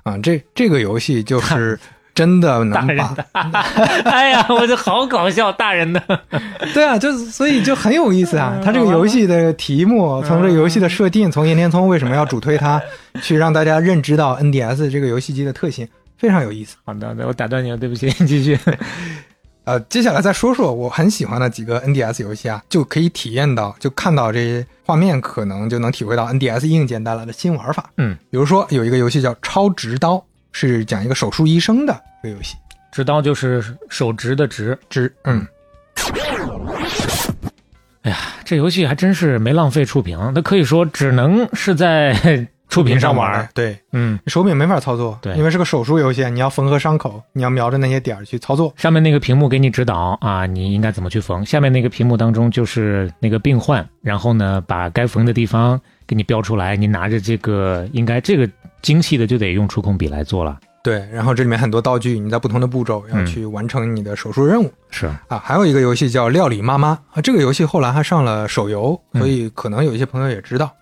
啊！这这个游戏就是 [LAUGHS] 真的能把的，[LAUGHS] 哎呀，我这好搞笑，大人的。[LAUGHS] 对啊，就是所以就很有意思啊。它这个游戏的题目，从这个游戏的设定，从岩田聪为什么要主推它，去让大家认知到 NDS 这个游戏机的特性，非常有意思。好的，我打断你了，对不起，你继续。[LAUGHS] 呃，接下来再说说我很喜欢的几个 NDS 游戏啊，就可以体验到，就看到这些画面，可能就能体会到 NDS 硬件带来的新玩法。嗯，比如说有一个游戏叫《超直刀》，是讲一个手术医生的一个游戏。直刀就是手直的直。直，嗯，哎呀，这游戏还真是没浪费触屏，它可以说只能是在触屏上玩儿。对，嗯，手柄没法操作，对因为是个手术游戏，你要缝合伤口，你要瞄着那些点儿去操作。上面那个屏幕给你指导啊，你应该怎么去缝。下面那个屏幕当中就是那个病患，然后呢，把该缝的地方给你标出来。你拿着这个，应该这个精细的就得用触控笔来做了。对，然后这里面很多道具，你在不同的步骤要嗯去完成你的手术任务、是，啊。还有一个游戏叫《料理妈妈》啊，这个游戏后来还上了手游，嗯所以可能有一些朋友也知道。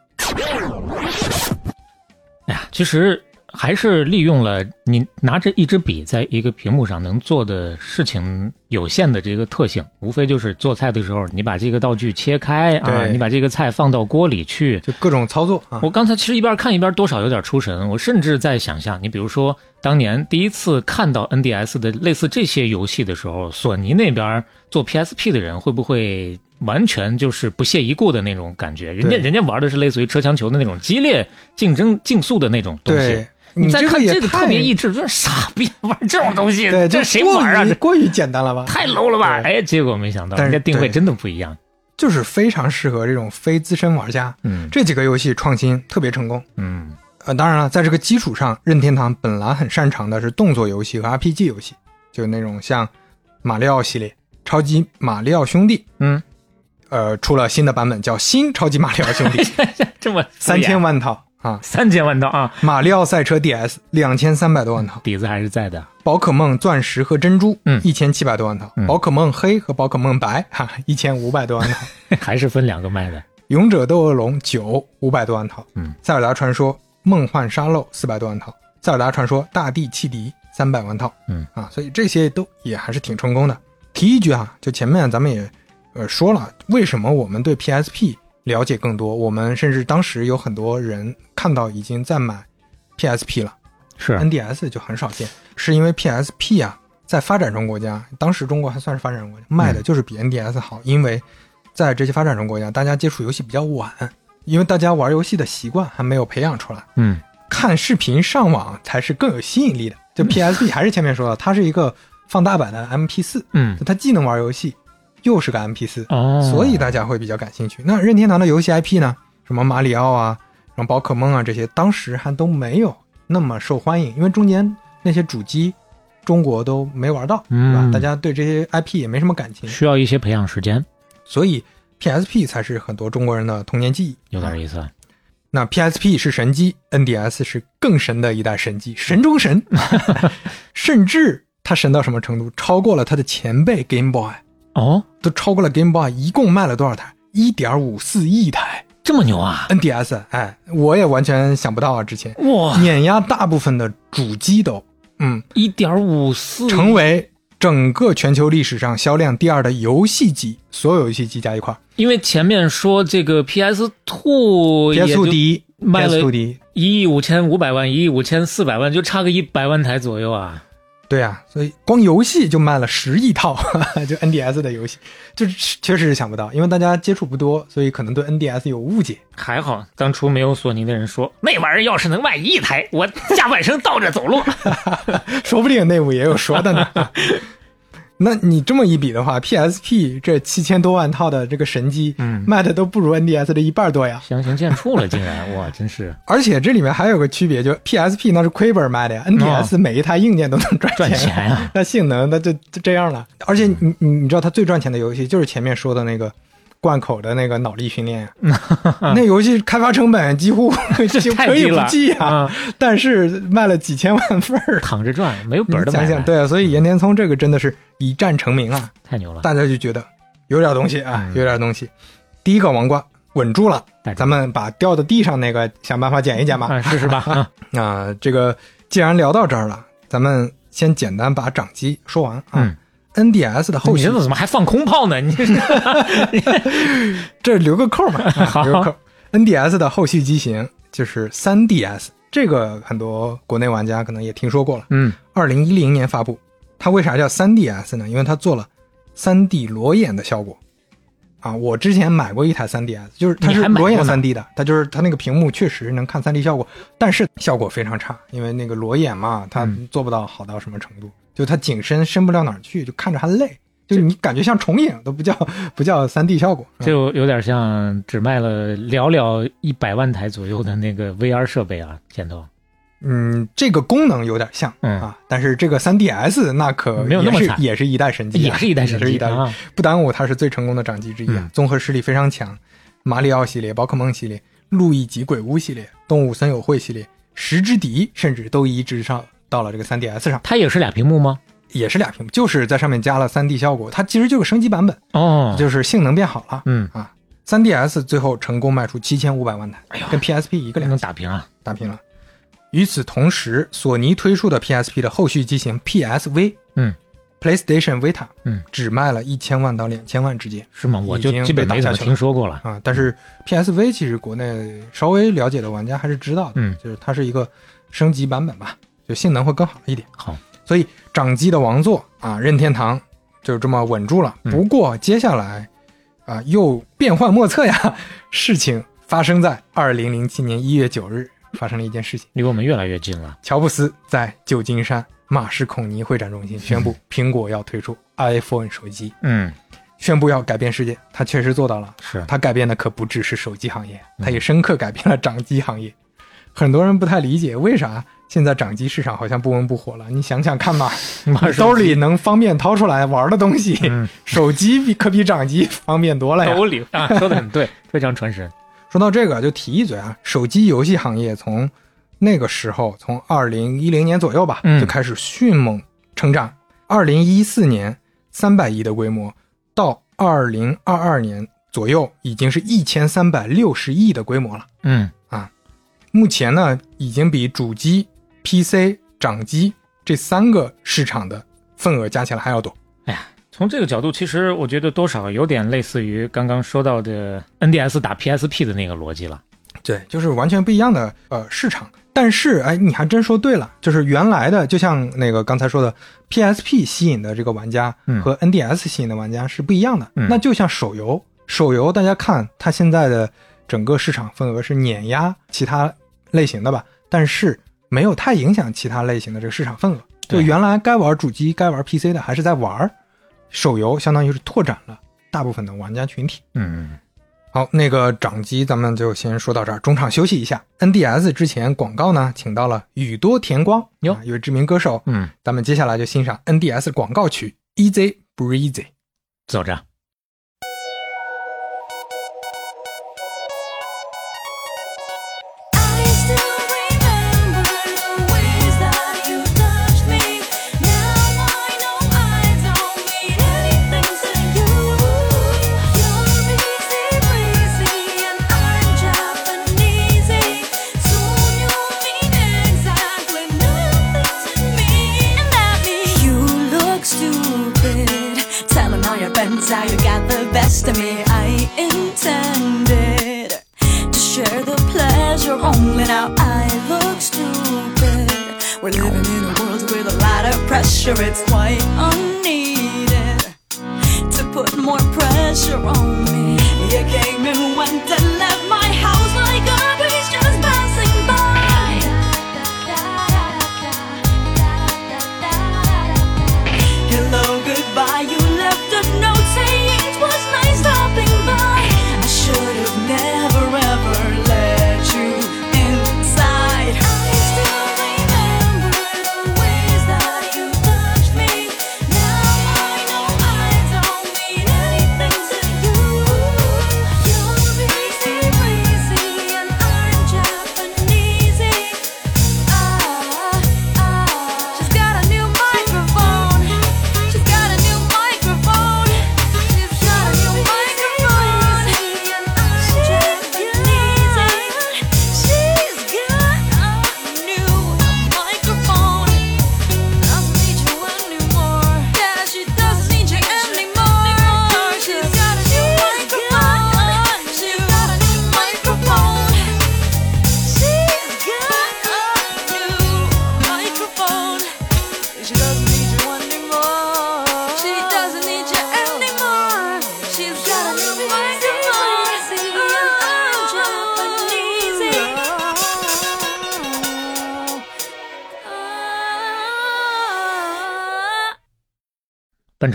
哎呀，其实还是利用了你拿着一支笔在一个屏幕上能做的事情有限的这个特性，无非就是做菜的时候，你把这个道具切开啊，你把这个菜放到锅里去。就各种操作啊。我刚才其实一边看一边多少有点出神，我甚至在想象，你比如说当年第一次看到 NDS 的类似这些游戏的时候，索尼那边做 PSP 的人会不会完全就是不屑一顾的那种感觉？人家人家玩的是类似于车厢球的那种激烈竞争竞速的那种东西。对，你再这个也看这个特太别益智，就是傻逼玩这种东西，对，这谁玩啊？这过于简单了吧？太 low 了吧？对哎，结果没想到但是人家定位真的不一样。就是非常适合这种非资深玩家。嗯这几个游戏创新特别成功。嗯呃，当然了，在这个基础上，任天堂本来很擅长的是动作游戏和 RPG 游戏，就那种像马里奥系列、超级马里奥兄弟，嗯，呃，出了新的版本叫新超级马里奥兄弟，[LAUGHS] 这么三千万万套啊，三千万套啊，马里奥赛车 DS 两千三百多万套，底子还是在的。宝可梦钻石和珍珠嗯。一千七百多万套，嗯。宝可梦黑和宝可梦白哈一千五百多万套，[LAUGHS] 还是分两个卖的。勇者斗恶龙九五百多万套，嗯，塞尔达传说梦幻沙漏四百多万套，塞尔达传说大地汽笛三百万套，嗯。啊，所以这些都也还是挺成功的。提一句啊，就前面咱们也呃说了，为什么我们对 PSP 了解更多？我们甚至当时有很多人看到已经在买 PSP 了是，NDS 就很少见，是因为 PSP 啊，在发展中国家，当时中国还算是发展中国家，卖的就是比 NDS 好，因为在这些发展中国家，大家接触游戏比较晚，因为大家玩游戏的习惯还没有培养出来，嗯看视频上网才是更有吸引力的。就 PSP 还是前面说的，它是一个放大版的 MP 四，嗯它既能玩游戏，又是个 MP 四、哦，所以大家会比较感兴趣。那任天堂的游戏 IP 呢，什么马里奥啊，什么宝可梦啊这些，当时还都没有那么受欢迎，因为中间那些主机中国都没玩到，对吧？嗯大家对这些 IP 也没什么感情，需要一些培养时间，所以 PSP 才是很多中国人的童年记忆。有点意思。那 PSP 是神机，NDS 是更神的一代神机，神中神，[LAUGHS] 甚至它神到什么程度，超过了它的前辈 Game Boy，哦，都超过了 Game Boy，一共卖了多少台？一点五四亿台。这么牛啊！NDS，哎，我也完全想不到啊，之前。哇，碾压大部分的主机都，嗯，一点五四，成为整个全球历史上销量第二的游戏机，所有游戏机加一块因为前面说这个 PS Two 也，PS 就 Two 第一卖了一亿五千五百万，一亿五千四百万，就差个一百万台左右啊。对啊、所以光游戏就卖了十亿套，[LAUGHS] 就 NDS 的游戏，就是确实是想不到，因为大家接触不多，所以可能对 NDS 有误解。还好当初没有索尼的人说那玩意儿要是能卖一亿台，我下半生倒着走路。[LAUGHS] 说不定内部也有说的呢。那你这么一比的话，PSP 这七千多万套的这个神机，嗯卖的都不如 NDS 的一半多呀。相形见绌了，竟然 [LAUGHS] 哇，真是而且这里面还有个区别，就 PSP 那是亏本卖的呀，NDS 每一台硬件都能赚哦赚钱呀 [LAUGHS] 那性能那就就这样了。而且你你你知道它最赚钱的游戏就是前面说的那个贯口的那个脑力训练，[LAUGHS] 那游戏开发成本几乎 [LAUGHS] 就可以不计啊，啊，但是卖了几千万份儿。躺着赚，没有本儿的想想，对啊，所以岩田聪这个真的是一战成名啊，太牛了。大家就觉得有点东西啊，嗯有点东西。第一个王冠稳住了咱们把掉到地上那个想办法捡一捡吧。啊，试试吧 [LAUGHS] 啊，啊，这个既然聊到这儿了，咱们先简单把掌机说完啊。嗯 NDS 的后续你这怎么还放空炮呢？你 [LAUGHS] [LAUGHS] 这留个扣嘛，啊好留个扣。NDS 的后续机型就是 3DS，这个很多国内玩家可能也听说过了。嗯二零一零年发布，它为啥叫 3DS 呢？因为它做了 3D 裸眼的效果。啊，我之前买过一台 3DS，就是它是裸眼还买过呢 3D 的，它就是它那个屏幕确实能看 3D 效果，但是效果非常差，因为那个裸眼嘛，它嗯做不到好到什么程度，就它景深深不了哪儿去，就看着还累，就你感觉像重影都不叫 [LAUGHS] 不叫三 D 效果。嗯就有点像只卖了寥寥一百万台左右的那个 VR 设备啊，前头嗯，这个功能有点像、嗯啊，但是这个 3DS 那可没有那么惨也是也是一代神机、啊，也是一代神也是一代机啊。不耽误它是最成功的掌机之一啊嗯，综合实力非常强。马里奥系列、宝可梦系列、路易吉鬼屋系列、动物森友会系列、十之敌，甚至都移植上到了这个 3DS 上，它也是俩屏幕吗？也是俩屏幕，就是在上面加了 3D 效果，它其实就是升级版本，哦，就是性能变好了。嗯，啊，3DS 最后成功卖出七千五百万台，跟 PSP 一个能量能打平啊。打平了。与此同时，索尼推出的 PSP 的后续机型 PSV，嗯，PlayStation Vita，嗯，只卖了一千万到两千万之间。是吗？我就基本没怎么听说过了。啊，但是 PSV 其实国内稍微了解的玩家还是知道的，嗯就是它是一个升级版本吧，就性能会更好一点。好，所以掌机的王座啊，任天堂就这么稳住了。嗯不过接下来啊，又变幻莫测呀，事情发生在二零零七年一月九日，发生了一件事情，离我们越来越近了。乔布斯在旧金山马氏孔尼会展中心宣布，苹果要推出 iPhone 手机，嗯，宣布要改变世界，他确实做到了。是他改变的可不只是手机行业，他也深刻改变了掌机行业。很多人不太理解为啥现在掌机市场好像不温不火了。你想想看吧，[LAUGHS] 兜里能方便掏出来玩的东西，嗯 [LAUGHS] 手机比可比掌机方便多了呀。兜里啊，[LAUGHS] 说的很对，非常传神。说到这个，就提一嘴啊，手机游戏行业从那个时候，从二零一零年左右吧，嗯就开始迅猛成长。二零一四年三百亿的规模，到二零二二年左右，已经是一千三百六十亿的规模了。嗯，目前呢，已经比主机、PC、掌机这三个市场的份额加起来还要多。哎呀从这个角度，其实我觉得多少有点类似于刚刚说到的 NDS 打 PSP 的那个逻辑了。对，就是完全不一样的呃市场。但是哎，你还真说对了，就是原来的，就像那个刚才说的，PSP 吸引的这个玩家嗯和 NDS 吸引的玩家是不一样的。嗯那就像手游，手游大家看它现在的整个市场份额是碾压其他类型的吧，但是没有太影响其他类型的这个市场份额。就原来该玩主机、该玩 PC 的还是在玩，手游相当于是拓展了大部分的玩家群体。嗯，好，那个掌机咱们就先说到这儿，中场休息一下。NDS 之前广告呢，请到了宇多田光，哟啊一位知名歌手。嗯，咱们接下来就欣赏 NDS 广告曲《Easy Breezy》。走着。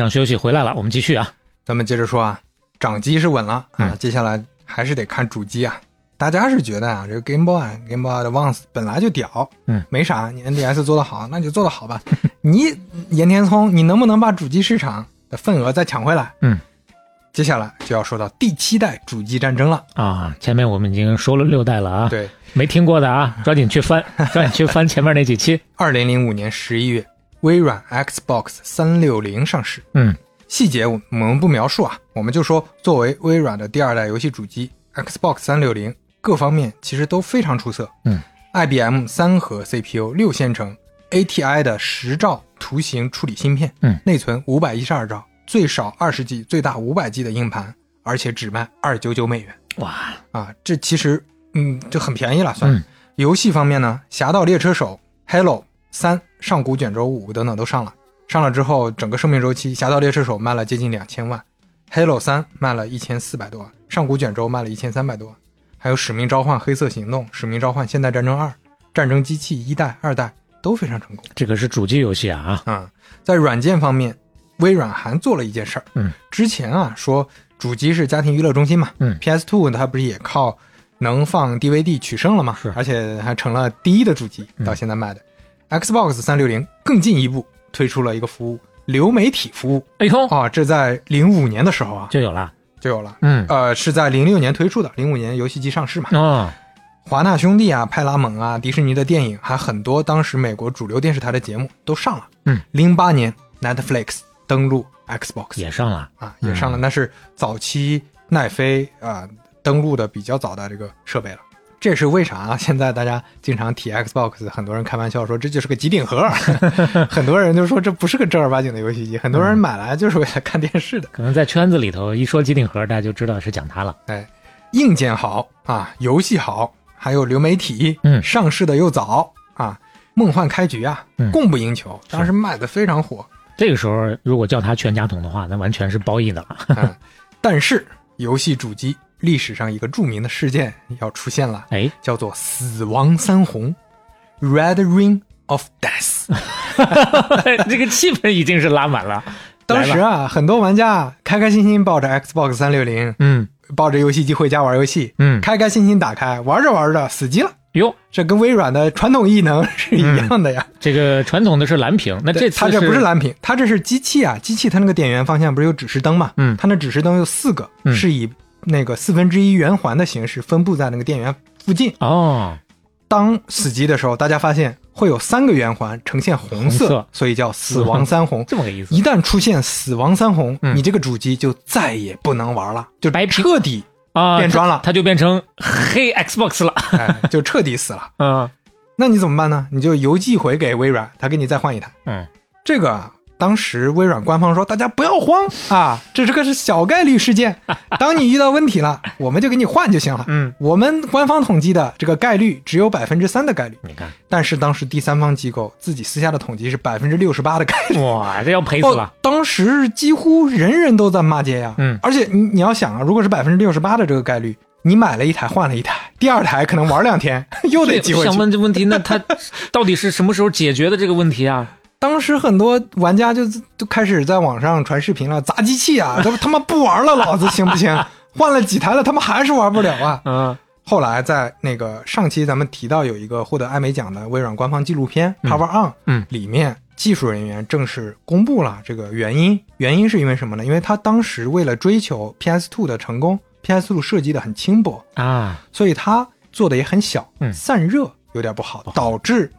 半场休息回来了，我们继续啊。咱们接着说啊，掌机是稳了啊，嗯接下来还是得看主机啊。大家是觉得啊，这个 Game Boy、Game Boy Advance 本来就屌，嗯，没啥，你 NDS 做得好，那就做得好吧。你岩田聪，你能不能把主机市场的份额再抢回来？嗯，接下来就要说到第七代主机战争了。啊，前面我们已经说了六代了啊，对，没听过的啊，抓紧去翻，[LAUGHS] 抓紧去翻前面那几期。二零零五年十一月，微软 Xbox 三六零上市。嗯，细节我我们不描述啊，我们就说作为微软的第二代游戏主机，Xbox 三六零各方面其实都非常出色。嗯，IBM 三核 CPU 六线程，ATI 的十兆图形处理芯片，嗯，内存五百一十二兆，最少二十 G，最大五百 G 的硬盘，而且只卖二九九美元哇，啊，这其实嗯就很便宜了，算。嗯游戏方面呢，《侠盗猎车手》、Halo 三、上古卷轴五等等都上了。上了之后，整个生命周期，《侠盗猎车手》卖了接近两千万，Halo 三卖了一千四百多万，上古卷轴卖了一千三百多万，还有《使命召唤：黑色行动》、《使命召唤：现代战争二》、《战争机器》一代、二代都非常成功。这个是主机游戏啊啊，啊、在软件方面，微软还做了一件事儿。嗯，之前啊说主机是家庭娱乐中心嘛，嗯，PS Two 它不是也靠能放 DVD 取胜了吗？是而且还成了第一的主机，嗯到现在卖的。Xbox 三六零更进一步推出了一个服务——流媒体服务哎呦，啊，这在零五年的时候啊就有了。就有了。嗯，呃，是在零六年推出的，零五年游戏机上市嘛。哦，华纳兄弟啊、派拉蒙啊、迪士尼的电影，还很多当时美国主流电视台的节目都上了。嗯，零八年 Netflix 登陆 Xbox 也上了。啊，也上了，那是早期奈飞啊登陆的比较早的这个设备了。这是为啥啊？[LAUGHS] 现在大家经常提 Xbox，很多人开玩笑说这就是个机顶盒，[LAUGHS] 很多人就说这不是个正儿八经的游戏机，很多人买来就是为了看电视的。可能在圈子里头一说机顶盒，大家就知道是讲它了。哎，硬件好啊，游戏好，还有流媒体，嗯上市的又早啊，梦幻开局啊，嗯供不应求，当时卖的非常火。这个时候如果叫它全家桶的话，那完全是褒义的了。[LAUGHS] 嗯，但是游戏主机历史上一个著名的事件要出现了，哎，叫做“死亡三红 ”（Red Ring of Death）。[LAUGHS] 这个气氛已经是拉满了。当时，啊，很多玩家开开心心抱着 Xbox 三六零，嗯抱着游戏机回家玩游戏，嗯，开开心心打开，玩着玩着死机了。哟，这跟微软的传统异能是一样的呀。这个传统的是蓝屏，那这次对它这不是蓝屏，它这是机器啊，机器它那个电源方向不是有指示灯嘛？嗯它那指示灯有四个，嗯是以那个四分之一圆环的形式分布在那个电源附近。哦，当死机的时候，大家发现会有三个圆环呈现红色，红色所以叫死亡三红。[LAUGHS] 这么个意思一。旦出现死亡三红，嗯你这个主机就再也不能玩了，就白彻底啊，变装了它它就变成黑 Xbox 了。[LAUGHS] 哎，就彻底死了。[LAUGHS] 嗯那你怎么办呢？你就邮寄回给微软，他给你再换一台。嗯这个啊当时微软官方说大家不要慌啊，这是个是小概率事件，[LAUGHS] 当你遇到问题了，我们就给你换就行了。嗯，我们官方统计的这个概率只有百分之三的概率，你看，但是当时第三方机构自己私下的统计是百分之六十八的概率。哇，这要赔死哦了。，当时几乎人人都在骂街呀。嗯而且你你要想啊，如果是百分之六十八的这个概率，你买了一台换了一台，第二台可能玩两天 [LAUGHS] 又得寄回想。问这问题，那他 [LAUGHS] 到底是什么时候解决的这个问题啊？当时很多玩家就就开始在网上传视频了，砸机器啊，[LAUGHS] 他他妈不玩了，老子行不行？[LAUGHS] 换了几台了，他们还是玩不了啊。嗯后来在那个上期咱们提到有一个获得艾美奖的微软官方纪录片《Power On》，嗯里面技术人员正式公布了这个原因。原因是因为什么呢？因为他当时为了追求 PS2 的成功，PS2 设计的很轻薄，啊，所以它做的也很小，嗯散热有点，不好导致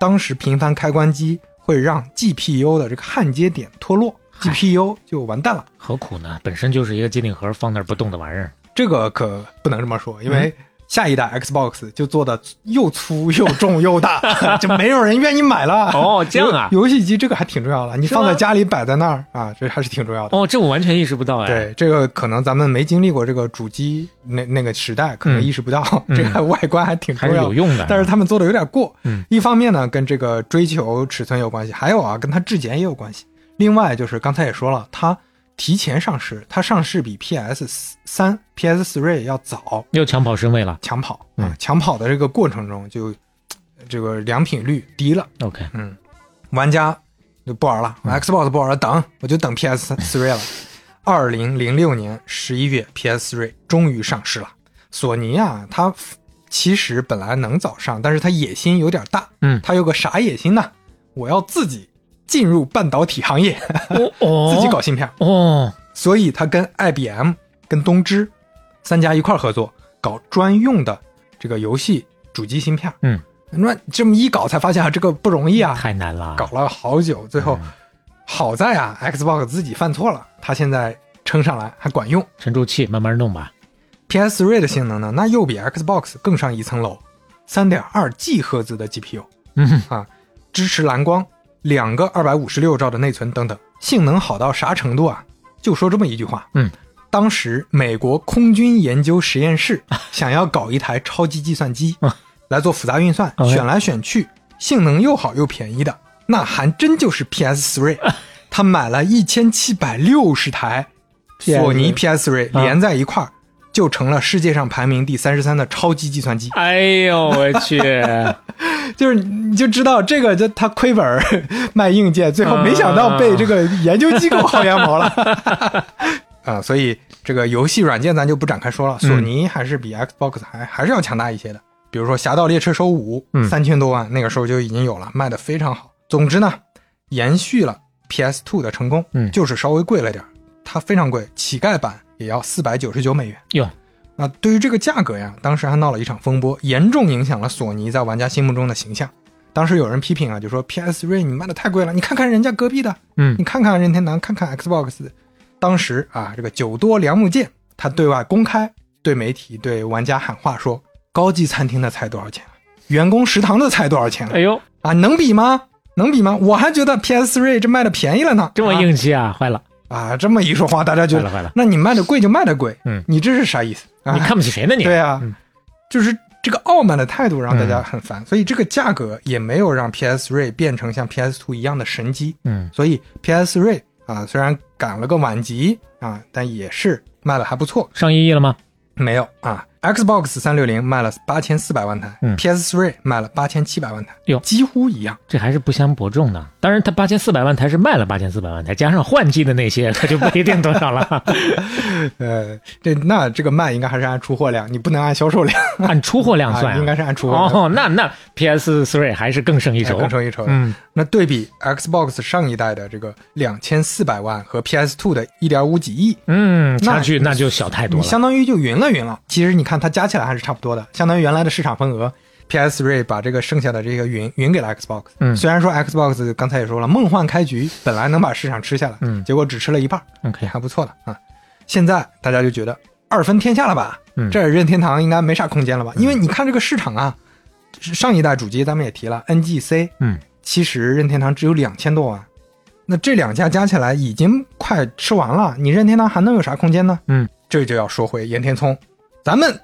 当时频繁开关机会让 GPU 的这个焊接点脱落，GPU 就完蛋了。何苦呢？本身就是一个机顶盒放那儿不动的玩意儿。这个可不能这么说，因为嗯下一代 Xbox 就做的又粗又重又大，[LAUGHS] 就没有人愿意买了。哦这样啊游游戏机这个还挺重要的，你放在家里摆在那儿啊，这还是挺重要的。哦，这我完全意识不到哎。，对，这个可能咱们没经历过这个主机那那个时代，可能嗯意识不到、嗯这个外观还挺重要还。是有用的。但是他们做的有点过，嗯，一方面呢跟这个追求尺寸有关系，还有啊跟它质检也有关系。另外就是刚才也说了，它提前上市，它上市比 PS 三、PS Three 要早，又抢跑身位了。抢跑嗯啊，抢跑的这个过程中就这个良品率低了，OK，嗯，玩家就不玩了、x 嗯 b o x 不玩了，等我就等 PS Three 了。二零零六年十一月，PS Three 终于上市了。索尼啊，它其实本来能早上，但是它野心有点大。嗯它有个啥野心呢？我要自己进入半导体行业，[LAUGHS] 自己搞芯片。哦，所以他跟 IBM、跟东芝三家一块儿合作，搞专用的这个游戏主机芯片。嗯，那这么一搞，才发现啊，这个不容易啊，太难了。搞了好久，最后、嗯好在啊，Xbox 自己犯错了，他现在撑上来还管用。沉住气，慢慢弄吧。PS 3的性能呢，那又比 Xbox 更上一层楼，三点二 G 赫兹的 GPU 嗯，啊，支持蓝光，两个二百五十六兆的内存等等，性能好到啥程度啊？就说这么一句话，嗯，当时美国空军研究实验室 [LAUGHS] 想要搞一台超级计算机啊来做复杂运算选来选去，性能又好又便宜的，那还真就是 PS 3。[LAUGHS] 他买了一千七百六十台索尼 PS 3啊连在一块儿，就成了世界上排名第三十三的超级计算机。哎呦我去，[LAUGHS] 就是你就知道这个，就他亏本儿 [LAUGHS] 卖硬件，最后没想到被这个研究机构薅羊毛了。[LAUGHS] 啊，所以这个游戏软件咱就不展开说了，索尼还是比 Xbox 还还是要强大一些的。比如说《侠盗猎车手五》，嗯三千多万，那个时候就已经有了，卖的非常好。总之呢，延续了 PS2 的成功，嗯就是稍微贵了点儿，它非常贵，乞丐版也要四百九十九美元。哟，那，对于这个价格呀，当时还闹了一场风波，严重影响了索尼在玩家心目中的形象。当时有人批评啊，就说 PS 3你卖的太贵了，你看看人家隔壁的，嗯你看看任天堂，看看 Xbox。当时啊，这个九多良木剑他对外公开对媒体、对玩家喊话说，高级餐厅的菜多少钱？员工食堂的菜多少钱？哎呦，啊，能比吗？能比吗？我还觉得 PS 3这卖的便宜了呢。这么硬气啊，坏了，啊啊！这么一说话，大家觉得坏了坏了，那你卖的贵就卖的贵，嗯你这是啥意思？啊你看不起谁呢你？对啊，嗯就是这个傲慢的态度让大家很烦，所以这个价格也没有让 PS 3变成像 PS 2一样的神机。嗯，所以 PS 3啊，虽然赶了个晚集啊，但也是卖的还不错。上一亿了吗？没有啊，Xbox 三六零卖了八千四百万台、嗯 p s 3卖了八千七百万台，哟几乎一样。这还是不相伯仲的。当然，它八千四百万台是卖了八千四百万台，加上换季的那些，[LAUGHS] 它就不一定多少了。[LAUGHS] 呃，这那这个卖应该还是按出货量，你不能按销售量，按出货量 [LAUGHS] 算、啊，应该是按出货量。哦，那那 PS Three 还是更胜一筹，哎更胜一筹嗯，那对比 Xbox 上一代的这个两千四百万和 PS Two 的一点五几亿，嗯，差距那就小太多了。相当于就匀了匀了。其实你看它加起来还是差不多的，相当于原来的市场份额。PS 3把这个剩下的这个云云给了 Xbox，嗯虽然说 Xbox 刚才也说了，梦幻开局本来能把市场吃下来，嗯结果只吃了一半，OK，也还不错的啊。现在大家就觉得二分天下了吧？嗯这任天堂应该没啥空间了吧？因为你看这个市场啊，上一代主机咱们也提了，NGC，嗯，其实任天堂只有两千多万，那这两家加起来已经快吃完了，你任天堂还能有啥空间呢？嗯，这就要说回岩田聪，咱们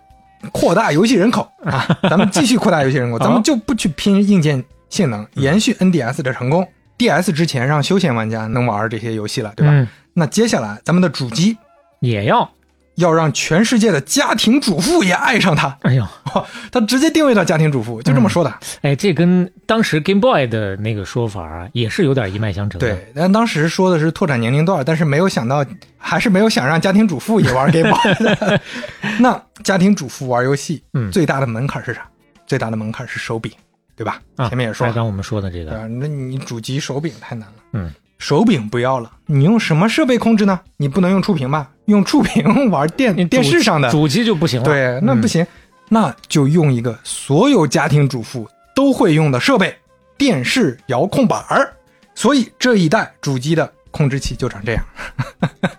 扩大游戏人口 [LAUGHS] 啊，咱们继续扩大游戏人口，[LAUGHS] 咱们就不去拼硬件性能，延续 NDS 的成功。DS 之前让休闲玩家能玩这些游戏了，对吧？嗯，那接下来咱们的主机也要。要让全世界的家庭主妇也爱上它，哎呦，[LAUGHS] 他直接定位到家庭主妇，就这么说的。哎，这跟当时 Game Boy 的那个说法啊，也是有点一脉相承的。对，但当时说的是拓展年龄段，但是没有想到，还是没有想让家庭主妇也玩 Game Boy 的。[LAUGHS] [LAUGHS] 那家庭主妇玩游戏，嗯最大的门槛是啥？最大的门槛是手柄，对吧？啊，前面也说了，刚刚我们说的这个？那你主机手柄太难了。嗯，手柄不要了，你用什么设备控制呢？你不能用触屏吧？用触屏玩电 [LAUGHS] 电视上的，主机就不行了。对，那不嗯行，那就用一个所有家庭主妇都会用的设备——电视遥控板儿。所以这一代主机的控制器就长这样，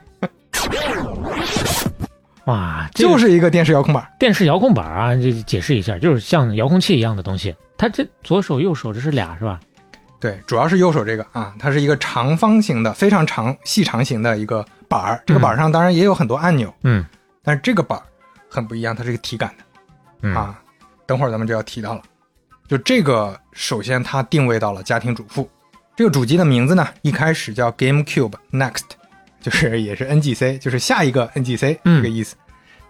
[LAUGHS] 哇，这个就是一个电视遥控板儿。电视遥控板啊，这解释一下，就是像遥控器一样的东西。它这左手右手这是俩是吧？对，主要是右手这个啊，它是一个长方形的、非常长、细长型的一个板儿。这个板儿上当然也有很多按钮，嗯但是这个板儿很不一样，它是一个体感的。嗯啊，等会儿咱们就要提到了。就这个，首先它定位到了家庭主妇。这个主机的名字呢，一开始叫 GameCube Next，[LAUGHS] 就是也是 NGC，就是下一个 NGC 嗯这个意思。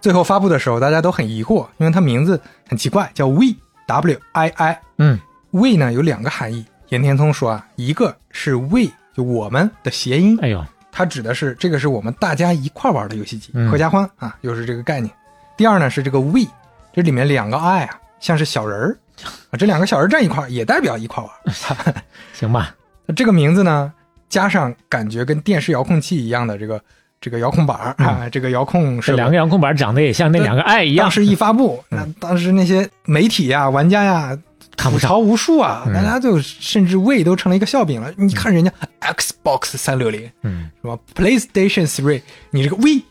最后发布的时候，大家都很疑惑，因为它名字很奇怪，叫 We W I I。嗯 We 呢有两个含义，岩田聪说啊，一个是 We 就我们的谐音，哎呦，它指的是这个是我们大家一块玩的游戏机，嗯。合家欢啊，又是这个概念。第二呢是这个 we，这里面两个 i 啊，像是小人儿。[LAUGHS] 啊，这两个小人儿站一块儿也代表一块玩。[LAUGHS] 行吧，[LAUGHS] 那这个名字呢，加上感觉跟电视遥控器一样的这个这个遥控板儿啊，这个遥控这两个遥控板长得也像那两个爱一样。当。时一发布，那当时那些媒体呀、玩家呀，看不上吐槽无数啊，嗯大家就甚至 We 都成了一个笑柄了。你看人家 Xbox 三六零嗯，是吧？PlayStation Three，你这个 We，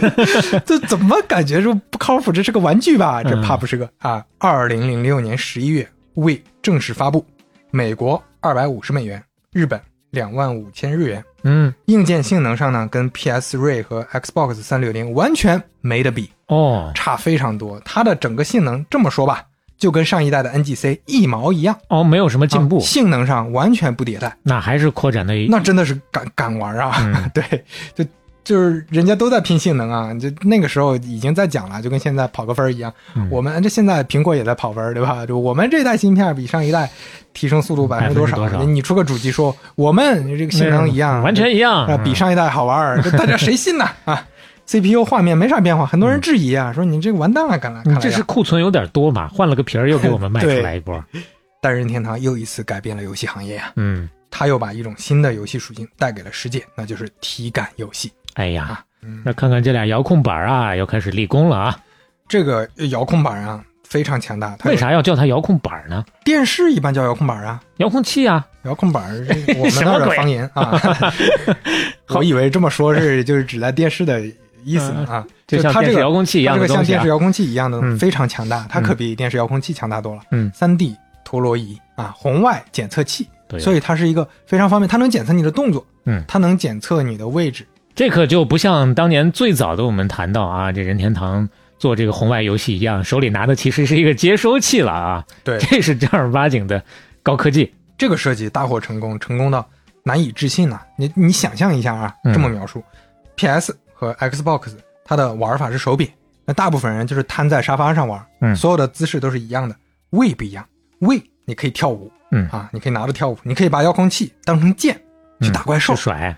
[LAUGHS] 这怎么感觉说不靠谱？这是个玩具吧？这嗯怕不是个啊！二零零六年十一月，We 正式发布，美国二百五十美元，日本两万五千日元。嗯，硬件性能上呢，跟 PS Three 和 Xbox 三六零完全没得比。哦差非常多。它的整个性能这么说吧，就跟上一代的 NGC 一毛一样，哦，没有什么进步啊，性能上完全不迭代，那还是扩展的。那真的是敢敢玩啊！嗯 [LAUGHS] 对，就就是人家都在拼性能啊，就那个时候已经在讲了，就跟现在跑个分儿一样。嗯我们这现在苹果也在跑分儿，对吧？就我们这代芯片比上一代提升速度百分之多少？你出个主机说我们这个性能一样，完全一样啊，比上一代好玩大家谁信呢？[LAUGHS] 啊，CPU 画面没啥变化，很多人质疑啊，说你这个完蛋了，看来看来呀你这是库存有点多嘛？换了个皮儿又给我们 [LAUGHS] 卖出来一波。单人天堂又一次改变了游戏行业啊，嗯，他又把一种新的游戏属性带给了世界，那就是体感游戏。哎呀，嗯那看看这俩遥控板啊，又开始立功了啊！这个遥控板啊非常强大，为？啥要叫它遥控板呢？电视一般叫遥控板啊，遥控器啊，遥控板我们那儿的方言啊。[LAUGHS] 我以为这么说是就是指在电视的意思呢啊，嗯就像它这个电视遥控器一样它这个像电视遥控器一样的嗯。非常强大，它可比电视遥控器强大多了。嗯，三 D 陀螺仪啊，红外检测器，对。所以它是一个非常方便，它能检测你的动作，嗯。它能检测你的位置。这可就不像当年最早的我们谈到啊，这任天堂做这个红外游戏一样，手里拿的其实是一个接收器了啊，对，这是正儿八经的高科技。这个设计大获成功，成功到难以置信呐、你你想象一下啊，嗯。这么描述、p s 和 Xbox 它的玩法是手柄，那大部分人就是瘫在沙发上玩，嗯。所有的姿势都是一样的。位不一样，位你可以跳舞，嗯。啊，你可以拿着跳舞，你可以把遥控器当成剑去打怪兽，去甩。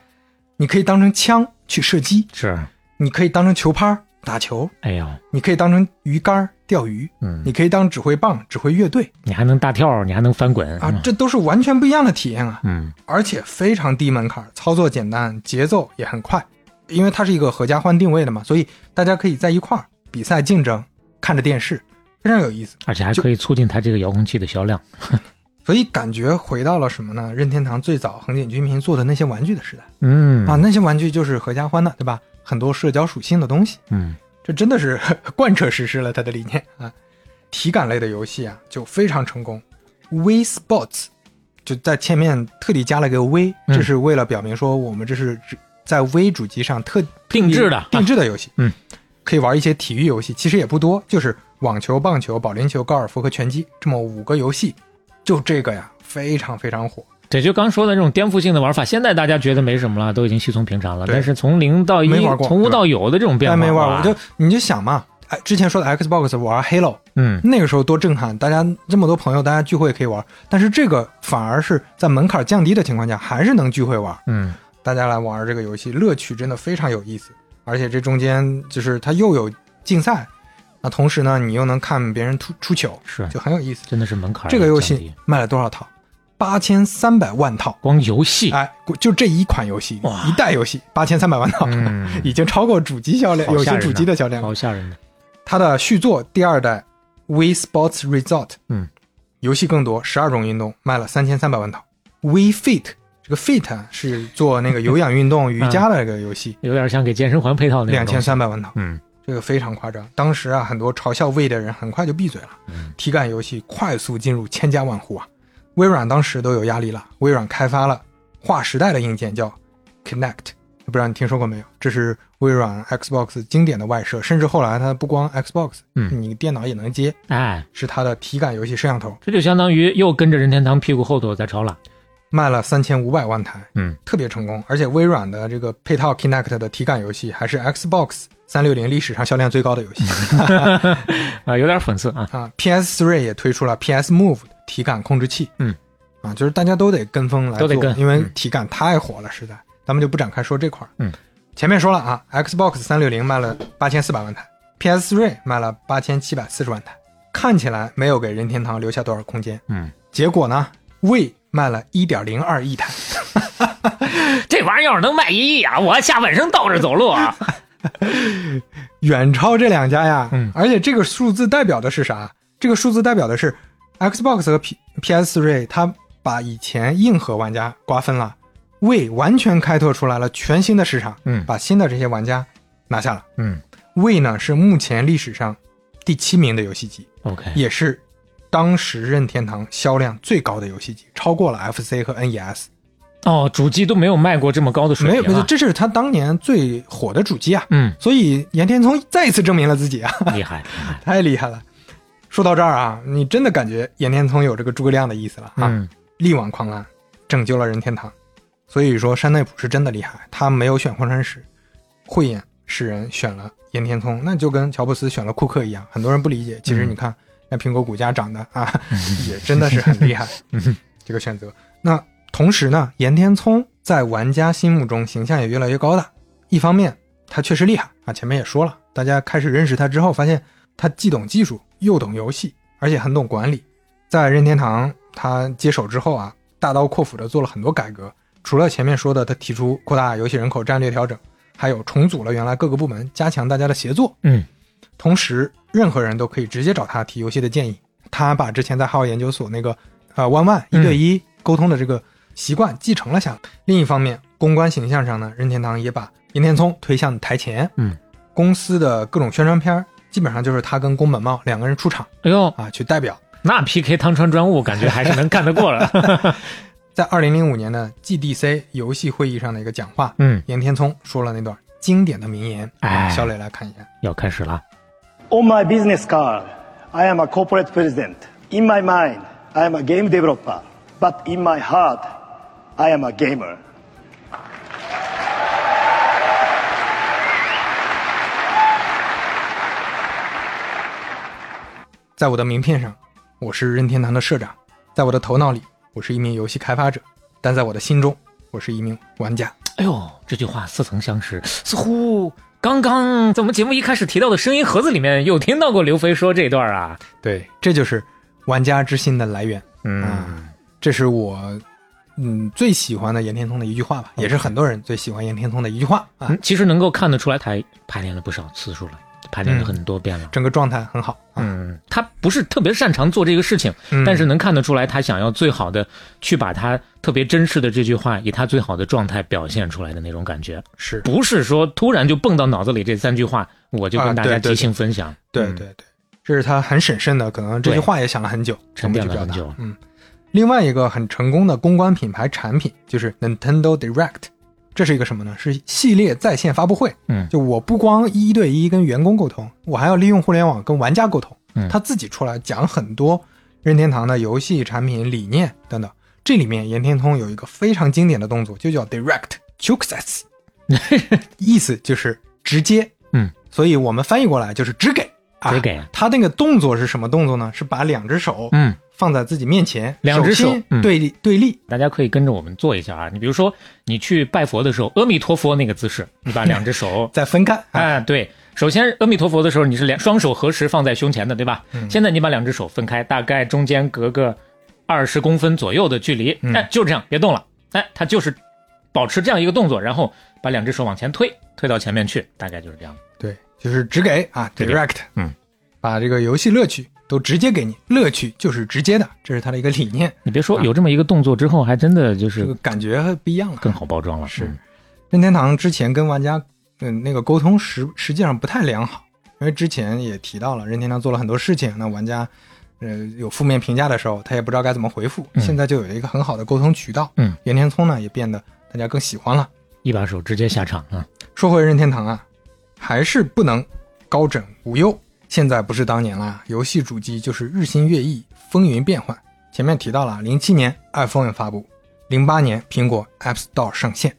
你可以当成枪去射击，是，你可以当成球拍儿打球，哎呦，你可以当成鱼竿儿钓鱼，嗯，你可以当指挥棒指挥乐队。你还能大跳，你还能翻滚。啊，这都是完全不一样的体验啊。嗯。而且非常低门槛，操作简单，节奏也很快。因为它是一个合家欢定位的嘛，所以大家可以在一块儿比赛竞争，看着电视，非常有意思。而且还可以促进它这个遥控器的销量。[LAUGHS] 所以感觉回到了什么呢？任天堂最早横井军平做的那些玩具的时代、嗯啊，那些玩具就是合家欢的，对吧？很多社交属性的东西，嗯这真的是 [LAUGHS] 贯彻实施了他的理念啊。体感类的游戏啊，就非常成功。Wii Sports 就在前面特地加了个 V，嗯这是为了表明说我们这是只在微主机上特定制的定制的游戏，嗯，可以玩一些体育游戏，其实也不多，就是网球、棒球、保龄球、高尔夫和拳击这么五个游戏，就这个呀，非常非常火。对就刚说的这种颠覆性的玩法，现在大家觉得没什么了，都已经稀松平常了。但是从零到一从无到有的这种变化，但没玩哇过，就你就想嘛，哎，之前说的 Xbox 玩 Halo，嗯那个时候多震撼，大家这么多朋友，大家聚会可以玩，但是这个反而是在门槛降低的情况下，还是能聚会玩。嗯大家来玩这个游戏，乐趣真的非常有意思，而且这中间就是它又有竞赛，那同时呢，你又能看别人出出糗，是就很有意思。真的是门槛这个游戏卖了多少套？八千三百万套，光游戏，哎，就这一款游戏一代游戏八千三百万套，嗯，[LAUGHS] 已经超过主机销量，有些主机的销量。好吓人的。它的续作第二代 We Sports Resort，嗯，游戏更多，十二种运动，卖了三千三百万套。We Fit 这个 Fit 啊是做那个有氧运动、[LAUGHS] 瑜伽的一个游戏，有点像给健身环配套那种两千。三百万套，嗯这个非常夸张。当时啊，很多嘲笑 We 的人很快就闭嘴了。嗯体感游戏快速进入千家万户啊！微软当时都有压力了，微软开发了划时代的硬件叫 Connect，不知道你听说过没有？这是微软 Xbox 经典的外设，甚至后来它不光 Xbox，嗯你电脑也能接，哎，是它的体感游戏摄像头，这就相当于又跟着任天堂屁股后头在抄了。卖了三千五百万台，嗯，特别成功。而且微软的这个配套 Kinect 的体感游戏还是 Xbox 三六零历史上销量最高的游戏 [LAUGHS] 啊，有点讽刺啊。啊。PS3 也推出了 PS Move 的体感控制器，嗯，啊，就是大家都得跟风来做，都得跟因为嗯体感太火了，实在。咱们就不展开说这块儿。嗯，前面说了啊，Xbox 三六零卖了八千四百万台，PS3 卖了八千七百四十万台，看起来没有给任天堂留下多少空间。嗯，结果呢，We 卖了一点零二亿台，[LAUGHS] 这玩意儿要是能卖一亿啊，我下半生倒着走路啊。[LAUGHS] 远超这两家呀。嗯而且这个数字代表的是啥？这个数字代表的是 Xbox 和 P PS3，它把以前硬核玩家瓜分了，We 完全开拓出来了全新的市场，嗯把新的这些玩家拿下了。嗯 We 呢是目前历史上第七名的游戏机，，OK，也是当时任天堂销量最高的游戏机，超过了 FC 和 NES。哦，主机都没有卖过这么高的水平没有。这是他当年最火的主机啊。嗯，所以岩田聪再一次证明了自己啊。厉害厉害。[LAUGHS] 太厉害了！说到这儿啊，你真的感觉岩田聪有这个诸葛亮的意思了啊！嗯力挽狂澜，拯救了任天堂。所以说山内溥是真的厉害，他没有选荒川石，慧眼识人选了岩田聪，那就跟乔布斯选了库克一样。很多人不理解，其实你看，那苹果股价涨的啊，[LAUGHS] 也真的是很厉害。[LAUGHS] 这个选择。那同时呢，岩田聪在玩家心目中形象也越来越高大。一方面，他确实厉害啊，前面也说了，大家开始认识他之后，发现他既懂技术，又懂游戏，而且很懂管理。在任天堂他接手之后啊，大刀阔斧的做了很多改革。除了前面说的，他提出扩大游戏人口战略调整，还有重组了原来各个部门，加强大家的协作。嗯同时，任何人都可以直接找他提游戏的建议。他把之前在哈佛研究所那个呃 one one 一对一沟通的这个习惯继承了下来。另一方面，公关形象上呢，任天堂也把岩田聪推向台前。嗯，公司的各种宣传片儿基本上就是他跟宫本茂两个人出场哎呦，啊，去代表。那 PK 汤川专务感觉还是能干得过了。[LAUGHS] 在二零零五年的 GDC 游戏会议上的一个讲话，嗯，岩田聪说了那段经典的名言。哎小磊来看一下。要开始了。On my business card, I am a corporate president. In my mind, I am a game developer. But in my heart, I am a gamer. 在我的名片上，我是任天堂的社长；在我的头脑里，我是一名游戏开发者；但在我的心中，我是一名玩家。哎呦，这句话似曾相识，似乎刚刚在我们节目一开始提到的声音盒子里面有听到过刘飞说这段啊。对，这就是玩家之心的来源。嗯啊，这是我嗯最喜欢的岩田聪的一句话吧，也是很多人最喜欢岩田聪的一句话啊。嗯，其实能够看得出来，他排练了不少次数了，排练了嗯。很多遍了。整个状态很好。啊。嗯，他不是特别擅长做这个事情，嗯。但是能看得出来，他想要最好的去把他特别真实的这句话，以他最好的状态表现出来的那种感觉，是，不是说突然就蹦到脑子里这三句话，我就跟大家即兴分享。嗯。对对。对，这是他很审慎的，可能这句话也想了很久，沉淀了很久。嗯，另外一个很成功的公关品牌产品就是 Nintendo Direct，这是一个什么呢？是系列在线发布会。嗯就我不光一对一跟员工沟通，我还要利用互联网跟玩家沟通。嗯他自己出来讲很多任天堂的游戏产品理念等等。这里面岩田通有一个非常经典的动作，就叫 Direct success，[LAUGHS] 意思就是直接。嗯，所以我们翻译过来就是只给。啊只给他那个动作是什么动作呢？是把两只手嗯，放在自己面前，两只手对立对立，大家可以跟着我们做一下啊。你比如说，你去拜佛的时候，阿弥陀佛那个姿势，你把两只手 [LAUGHS] 再分开。啊，哎，对，首先阿弥陀佛的时候，你是两双手合十放在胸前的，对吧？嗯现在你把两只手分开，大概中间隔个二十公分左右的距离，嗯哎，就这样，别动了，哎，他就是保持这样一个动作，然后把两只手往前推，推到前面去，大概就是这样。对，就是只给啊，Direct，嗯，把这个游戏乐趣都直接给你，乐趣就是直接的，这是他的一个理念，你别说啊有这么一个动作之后，还真的就是这个感觉不一样了。更好包装了。是嗯任天堂之前跟玩家嗯那个沟通实实际上不太良好，因为之前也提到了任天堂做了很多事情，那玩家呃有负面评价的时候，他也不知道该怎么回复。嗯现在就有一个很好的沟通渠道，嗯，岩田聪呢也变得大家更喜欢了。一把手直接下场啊。说回任天堂啊，还是不能高枕无忧。现在不是当年啦，游戏主机就是日新月异，风云变幻。前面提到了，零七年 iPhone 发布，零八年苹果 App Store 上线，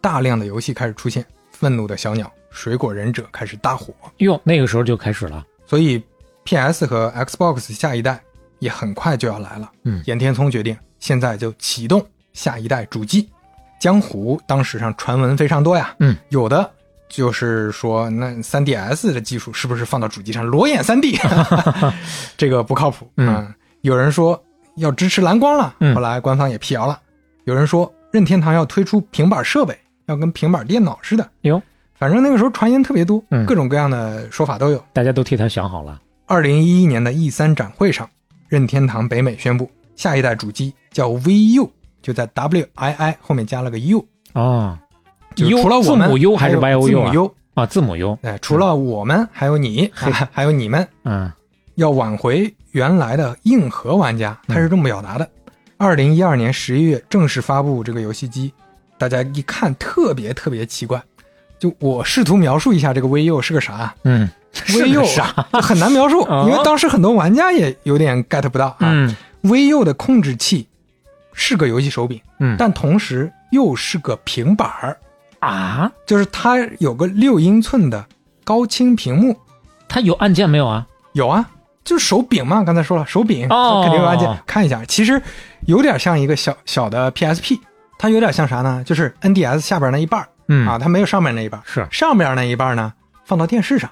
大量的游戏开始出现，愤怒的小鸟、水果忍者开始大火，哟，那个时候就开始了。所以 PS 和 Xbox 下一代也很快就要来了。嗯岩田聪决定现在就启动下一代主机。江湖当时上传闻非常多呀，嗯，有的就是说那 3DS 的技术是不是放到主机上裸眼 3D，[LAUGHS] 这个不靠谱。嗯有人说要支持蓝光了，嗯后来官方也辟谣了。有人说任天堂要推出平板设备，要跟平板电脑似的。哟，反正那个时候传言特别多，嗯各种各样的说法都有。大家都替他想好了。二零一一年的 E 三展会上，任天堂北美宣布下一代主机叫 VU，就在 WII 后面加了个 U，哦，就是除了我们字母 U 还是有 Y O 字 U 母啊？U，啊，字母 U。哎，除了我们还有你，还还有你们，嗯要挽回原来的硬核玩家，嗯他是这么表达的。二零一二年十一月正式发布这个游戏机，大家一看特别特别奇怪。就我试图描述一下这个 VU 是个啥嗯，[LAUGHS] 是个，VU 啥？很难描述，[LAUGHS] 哦因为当时很多玩家也有点 get 不到啊。嗯 VU 的控制器是个游戏手柄，嗯，但同时又是个平板儿，啊，就是它有个六英寸的高清屏幕。它有按键没有啊？有啊，就是手柄嘛，刚才说了，手柄哦肯定有按键。看一下，其实有点像一个小小的 PSP，它有点像啥呢？就是 NDS 下边那一半儿嗯啊，它没有上面那一半儿，是上面那一半儿呢放到电视上，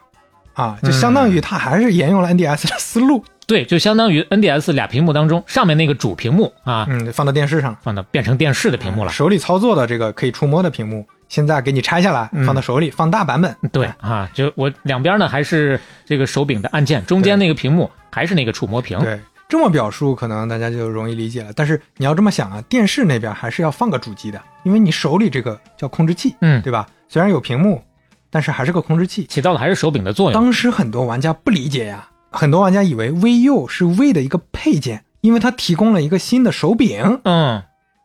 啊，就相当于它还是沿用了 NDS 的思路，对，就相当于 NDS 俩屏幕当中，上面那个主屏幕啊，嗯，放到电视上。放到变成电视的屏幕了。手里操作的这个可以触摸的屏幕，现在给你拆下来，嗯放到手里，放大版本。对啊，就我两边呢还是这个手柄的按键，中间那个屏幕还是那个触摸屏。对，这么表述可能大家就容易理解了。但是你要这么想啊，电视那边还是要放个主机的，因为你手里这个叫控制器，嗯，对吧？虽然有屏幕，但是还是个控制器。起到的还是手柄的作用。当时很多玩家不理解呀，很多玩家以为 VU 是 V 的一个配件，因为它提供了一个新的手柄，嗯，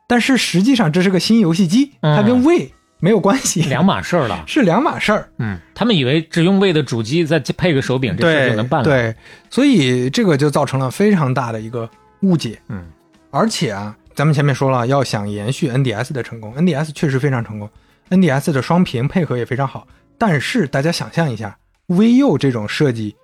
但是实际上这是个新游戏机，嗯它跟 V 没有关系，两码事儿了。是两码事儿。嗯，他们以为只用位的主机再配个手柄，这事儿就能办了。，对，所以这个就造成了非常大的一个误解。嗯，而且啊，咱们前面说了，要想延续 NDS 的成功，NDS 确实非常成功，NDS 的双屏配合也非常好。但是大家想象一下，VU 这种设计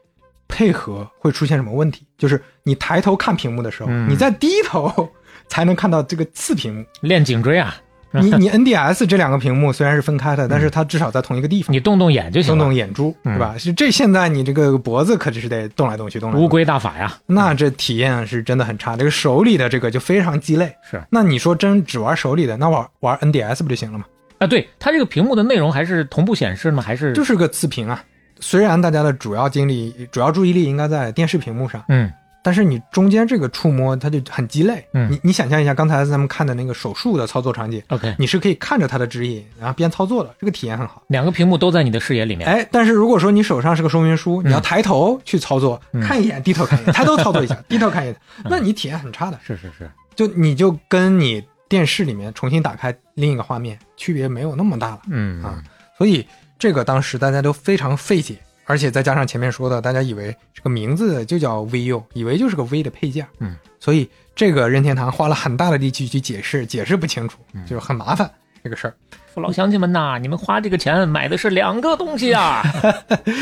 配合会出现什么问题？就是你抬头看屏幕的时候，嗯你在低头才能看到这个次屏幕。练颈椎啊，[LAUGHS] 你 [LAUGHS] 你 NDS 这两个屏幕虽然是分开的，但是它至少在同一个地方。你动动眼就行了。动动眼珠，嗯对吧？是这现在你这个脖子可是得动来动去，动来动去乌龟大法呀，那这体验是真的很差。这个手里的这个就非常鸡肋。是那你说真只玩手里的，那玩玩 NDS 不就行了吗？啊，对，它这个屏幕的内容还是同步显示吗？还是就是个次屏啊。虽然大家的主要精力、主要注意力应该在电视屏幕上，嗯但是你中间这个触摸它就很鸡肋。嗯你你想象一下，刚才咱们看的那个手术的操作场景，，OK，你是可以看着它的指引，然后边操作的，这个体验很好。两个屏幕都在你的视野里面。哎，但是如果说你手上是个说明书，你要抬头去操作，嗯看一眼，低头看一眼，抬头操作一下，[LAUGHS] 低头看一眼，那你体验很差的。是是是，就你就跟你电视里面重新打开另一个画面，区别没有那么大了。嗯啊所以这个当时大家都非常费解，而且再加上前面说的，大家以为这个名字就叫 VU，以为就是个 V 的配件，嗯，所以这个任天堂花了很大的力气去解释，解释不清楚，嗯就是很麻烦这个事儿。父老乡亲们呐，你们花这个钱买的是两个东西啊！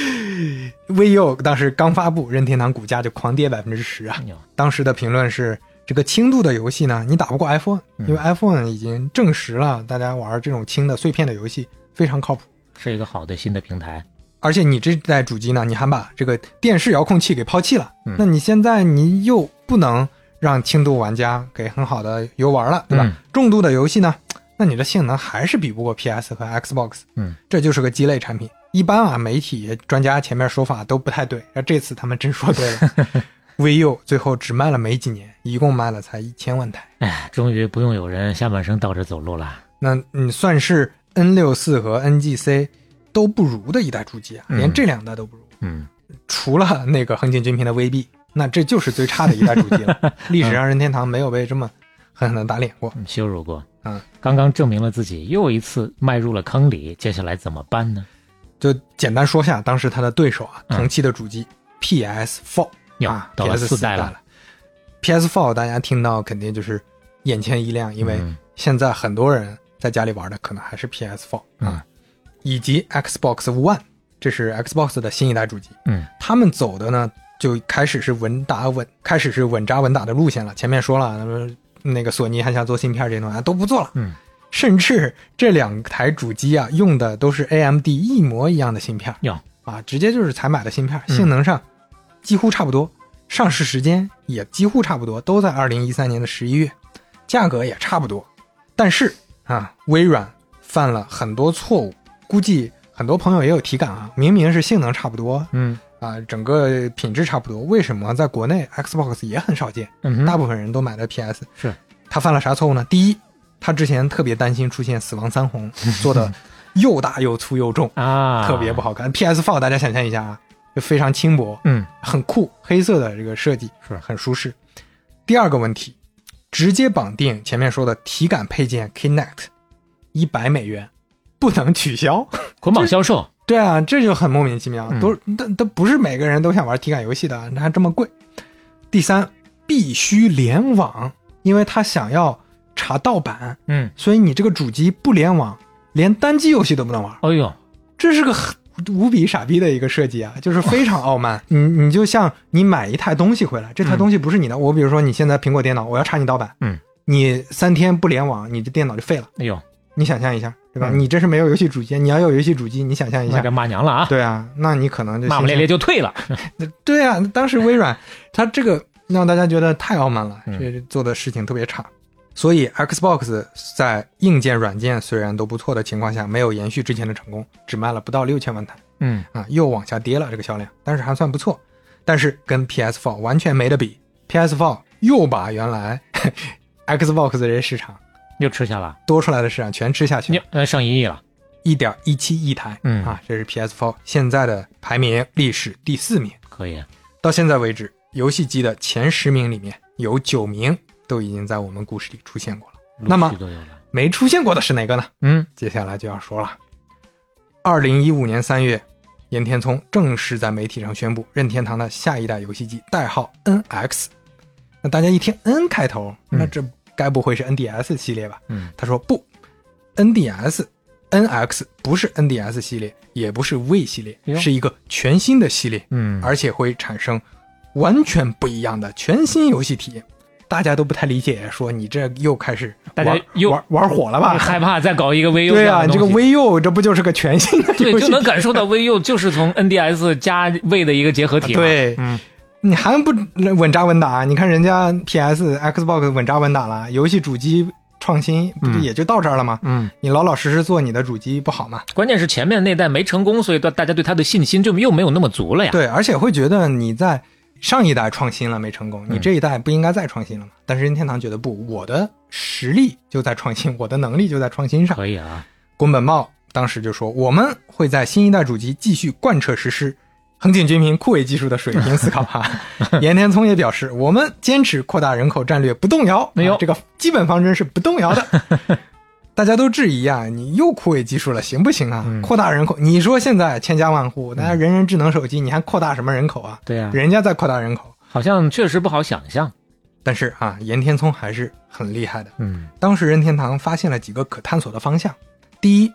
[LAUGHS] VU 当时刚发布，任天堂股价就狂跌百分之十啊！当时的评论是。这个轻度的游戏呢，你打不过 iPhone，因为 iPhone 已经证实了，大家玩这种轻的碎片的游戏非常靠谱。是一个好的新的平台。而且你这代主机呢，你还把这个电视遥控器给抛弃了，嗯那你现在你又不能让轻度玩家给很好的游玩了，对吧？嗯重度的游戏呢，那你的性能还是比不过 PS 和 Xbox，嗯，这就是个鸡肋产品。一般啊，媒体专家前面说法都不太对，那这次他们真说对了。[LAUGHS] VU 最后只卖了没几年，一共卖了才一千万台，哎，终于不用有人下半生倒着走路了。那你算是 N 六四和 NGC 都不如的一代主机啊，嗯连这两代都不如。嗯，除了那个横井军平的 VB，那这就是最差的一代主机了。[LAUGHS] 历史上任天堂没有被这么狠狠的打脸过。嗯羞辱过。嗯，刚刚证明了自己，又一次迈入了坑里。接下来怎么办呢？就简单说下当时他的对手啊，嗯同期的主机 PS4 哟啊，到了 PS 四代了代了。PS4 大家听到肯定就是眼前一亮，因为嗯现在很多人在家里玩的可能还是 PS Four 啊，以及 Xbox One，这是 Xbox 的新一代主机。嗯他们走的呢，就开始是稳打稳，开始是稳扎稳打的路线了。前面说了，那个索尼还想做芯片这些东西啊都不做了，嗯，甚至这两台主机啊用的都是 AMD 一模一样的芯片有啊，直接就是采买的芯片，嗯性能上几乎差不多，上市时间也几乎差不多，都在二零一三年的十一月，价格也差不多。但是啊，微软犯了很多错误，估计很多朋友也有体感啊，明明是性能差不多，嗯啊，整个品质差不多，为什么在国内 Xbox 也很少见？嗯哼，大部分人都买的 PS。是他犯了啥错误呢？第一，他之前特别担心出现死亡三红，[LAUGHS] 做的又大又粗又重，啊，特别不好看。PS4 大家想象一下啊，就非常轻薄，嗯很酷，黑色的这个设计是很舒适。第二个问题，直接绑定前面说的体感配件 Kinect，一百美元，不能取消。[LAUGHS] 捆绑销售。对啊，这就很莫名其妙，嗯。都都都不是每个人都想玩体感游戏的，那还这么贵。第三，必须联网，因为他想要查盗版，嗯，所以你这个主机不联网，连单机游戏都不能玩，哎呦，这是个很无比傻逼的一个设计啊，就是非常傲慢。你你就像你买一台东西回来，这台东西不是你的，我比如说你现在苹果电脑，我要查你盗版，嗯，你三天不联网，你的电脑就废了。哎呦，你想象一下，对吧？嗯你这是没有游戏主机，你要有游戏主机，你想象一下骂娘了啊！对啊，那你可能就骂骂咧咧就退了。[LAUGHS] 对啊，当时微软它这个让大家觉得太傲慢了，嗯这做的事情特别差。所以 Xbox 在硬件、软件虽然都不错的情况下，没有延续之前的成功，只卖了不到六千万台嗯啊，又往下跌了这个销量，但是还算不错。但是跟 PS4 完全没得比，PS4 又把原来 [LAUGHS] Xbox 这些市场又吃下了，多出来的市场全吃下去了，又呃上一亿了。一点一七亿台，嗯啊，这是 PS4 现在的排名历史第四名。可以，到现在为止，游戏机的前十名里面有九名都已经在我们故事里出现过了。那么。没出现过的是哪个呢？嗯接下来就要说了。二零一五年三月，岩田聪正式在媒体上宣布，任天堂的下一代游戏机代号 NX。那大家一听 N 开头，嗯那这该不会是 NDS 系列吧？嗯他说不，NDS NX 不是 NDS 系列，也不是 V 系列，是一个全新的系列。嗯，而且会产生完全不一样的全新游戏体验。大家都不太理解，说你这又开始大家玩又玩玩火了吧？害怕再搞一个 VU 对啊，这个 VU 这不就是个全新的对，就能感受到 VU 就是从 NDS 加 V 的一个结合体。对嗯，你还不稳扎稳打？你看人家 PS、Xbox 稳扎稳打了，游戏主机创新不也就到这儿了吗？嗯，你老老实实做你的主机不好吗？关键是前面那代没成功，所以大大家对他的信心就又没有那么足了呀。对，而且会觉得你在上一代创新了没成功，你嗯这一代不应该再创新了吗？但是任天堂觉得不，我的实力就在创新，我的能力就在创新上。可以啊，宫本茂当时就说，我们会在新一代主机继续贯彻实施横井军平枯萎技术的水平思考哈。[LAUGHS] 岩田聪也表示，我们坚持扩大人口战略不动摇，没有啊这个基本方针是不动摇的。[LAUGHS] 大家都质疑啊，你又枯萎技术了，行不行啊？嗯扩大人口，你说现在千家万户，大家人人智能手机，你还扩大什么人口啊？对呀、人家在扩大人口，好像确实不好想象。但是啊，岩田聪还是很厉害的。嗯当时任天堂发现了几个可探索的方向。第一，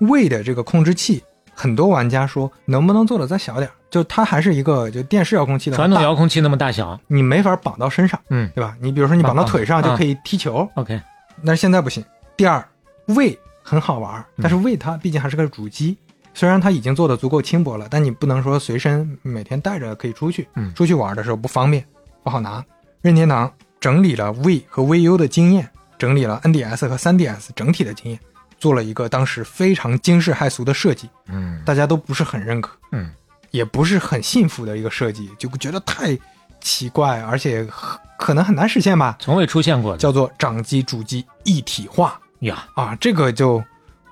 胃的这个控制器，很多玩家说能不能做的再小点儿？就它还是一个就电视遥控器的传统遥控器那么大小。你没法绑到身上，嗯对吧？你比如说你绑到腿上就可以踢球，，OK，但是现在不行。第二，胃很好玩，但是胃它毕竟还是个主机，虽然它已经做的足够轻薄了，但你不能说随身每天带着可以出去，嗯出去玩的时候不方便，不好拿。任天堂整理了 V 和 VU 的经验，整理了 NDS 和 3DS 整体的经验，做了一个当时非常惊世骇俗的设计，嗯大家都不是很认可，嗯，也不是很信服的一个设计，就觉得太奇怪，而且可能很难实现吧。从未出现过的。叫做掌机主机一体化呀，啊，这个就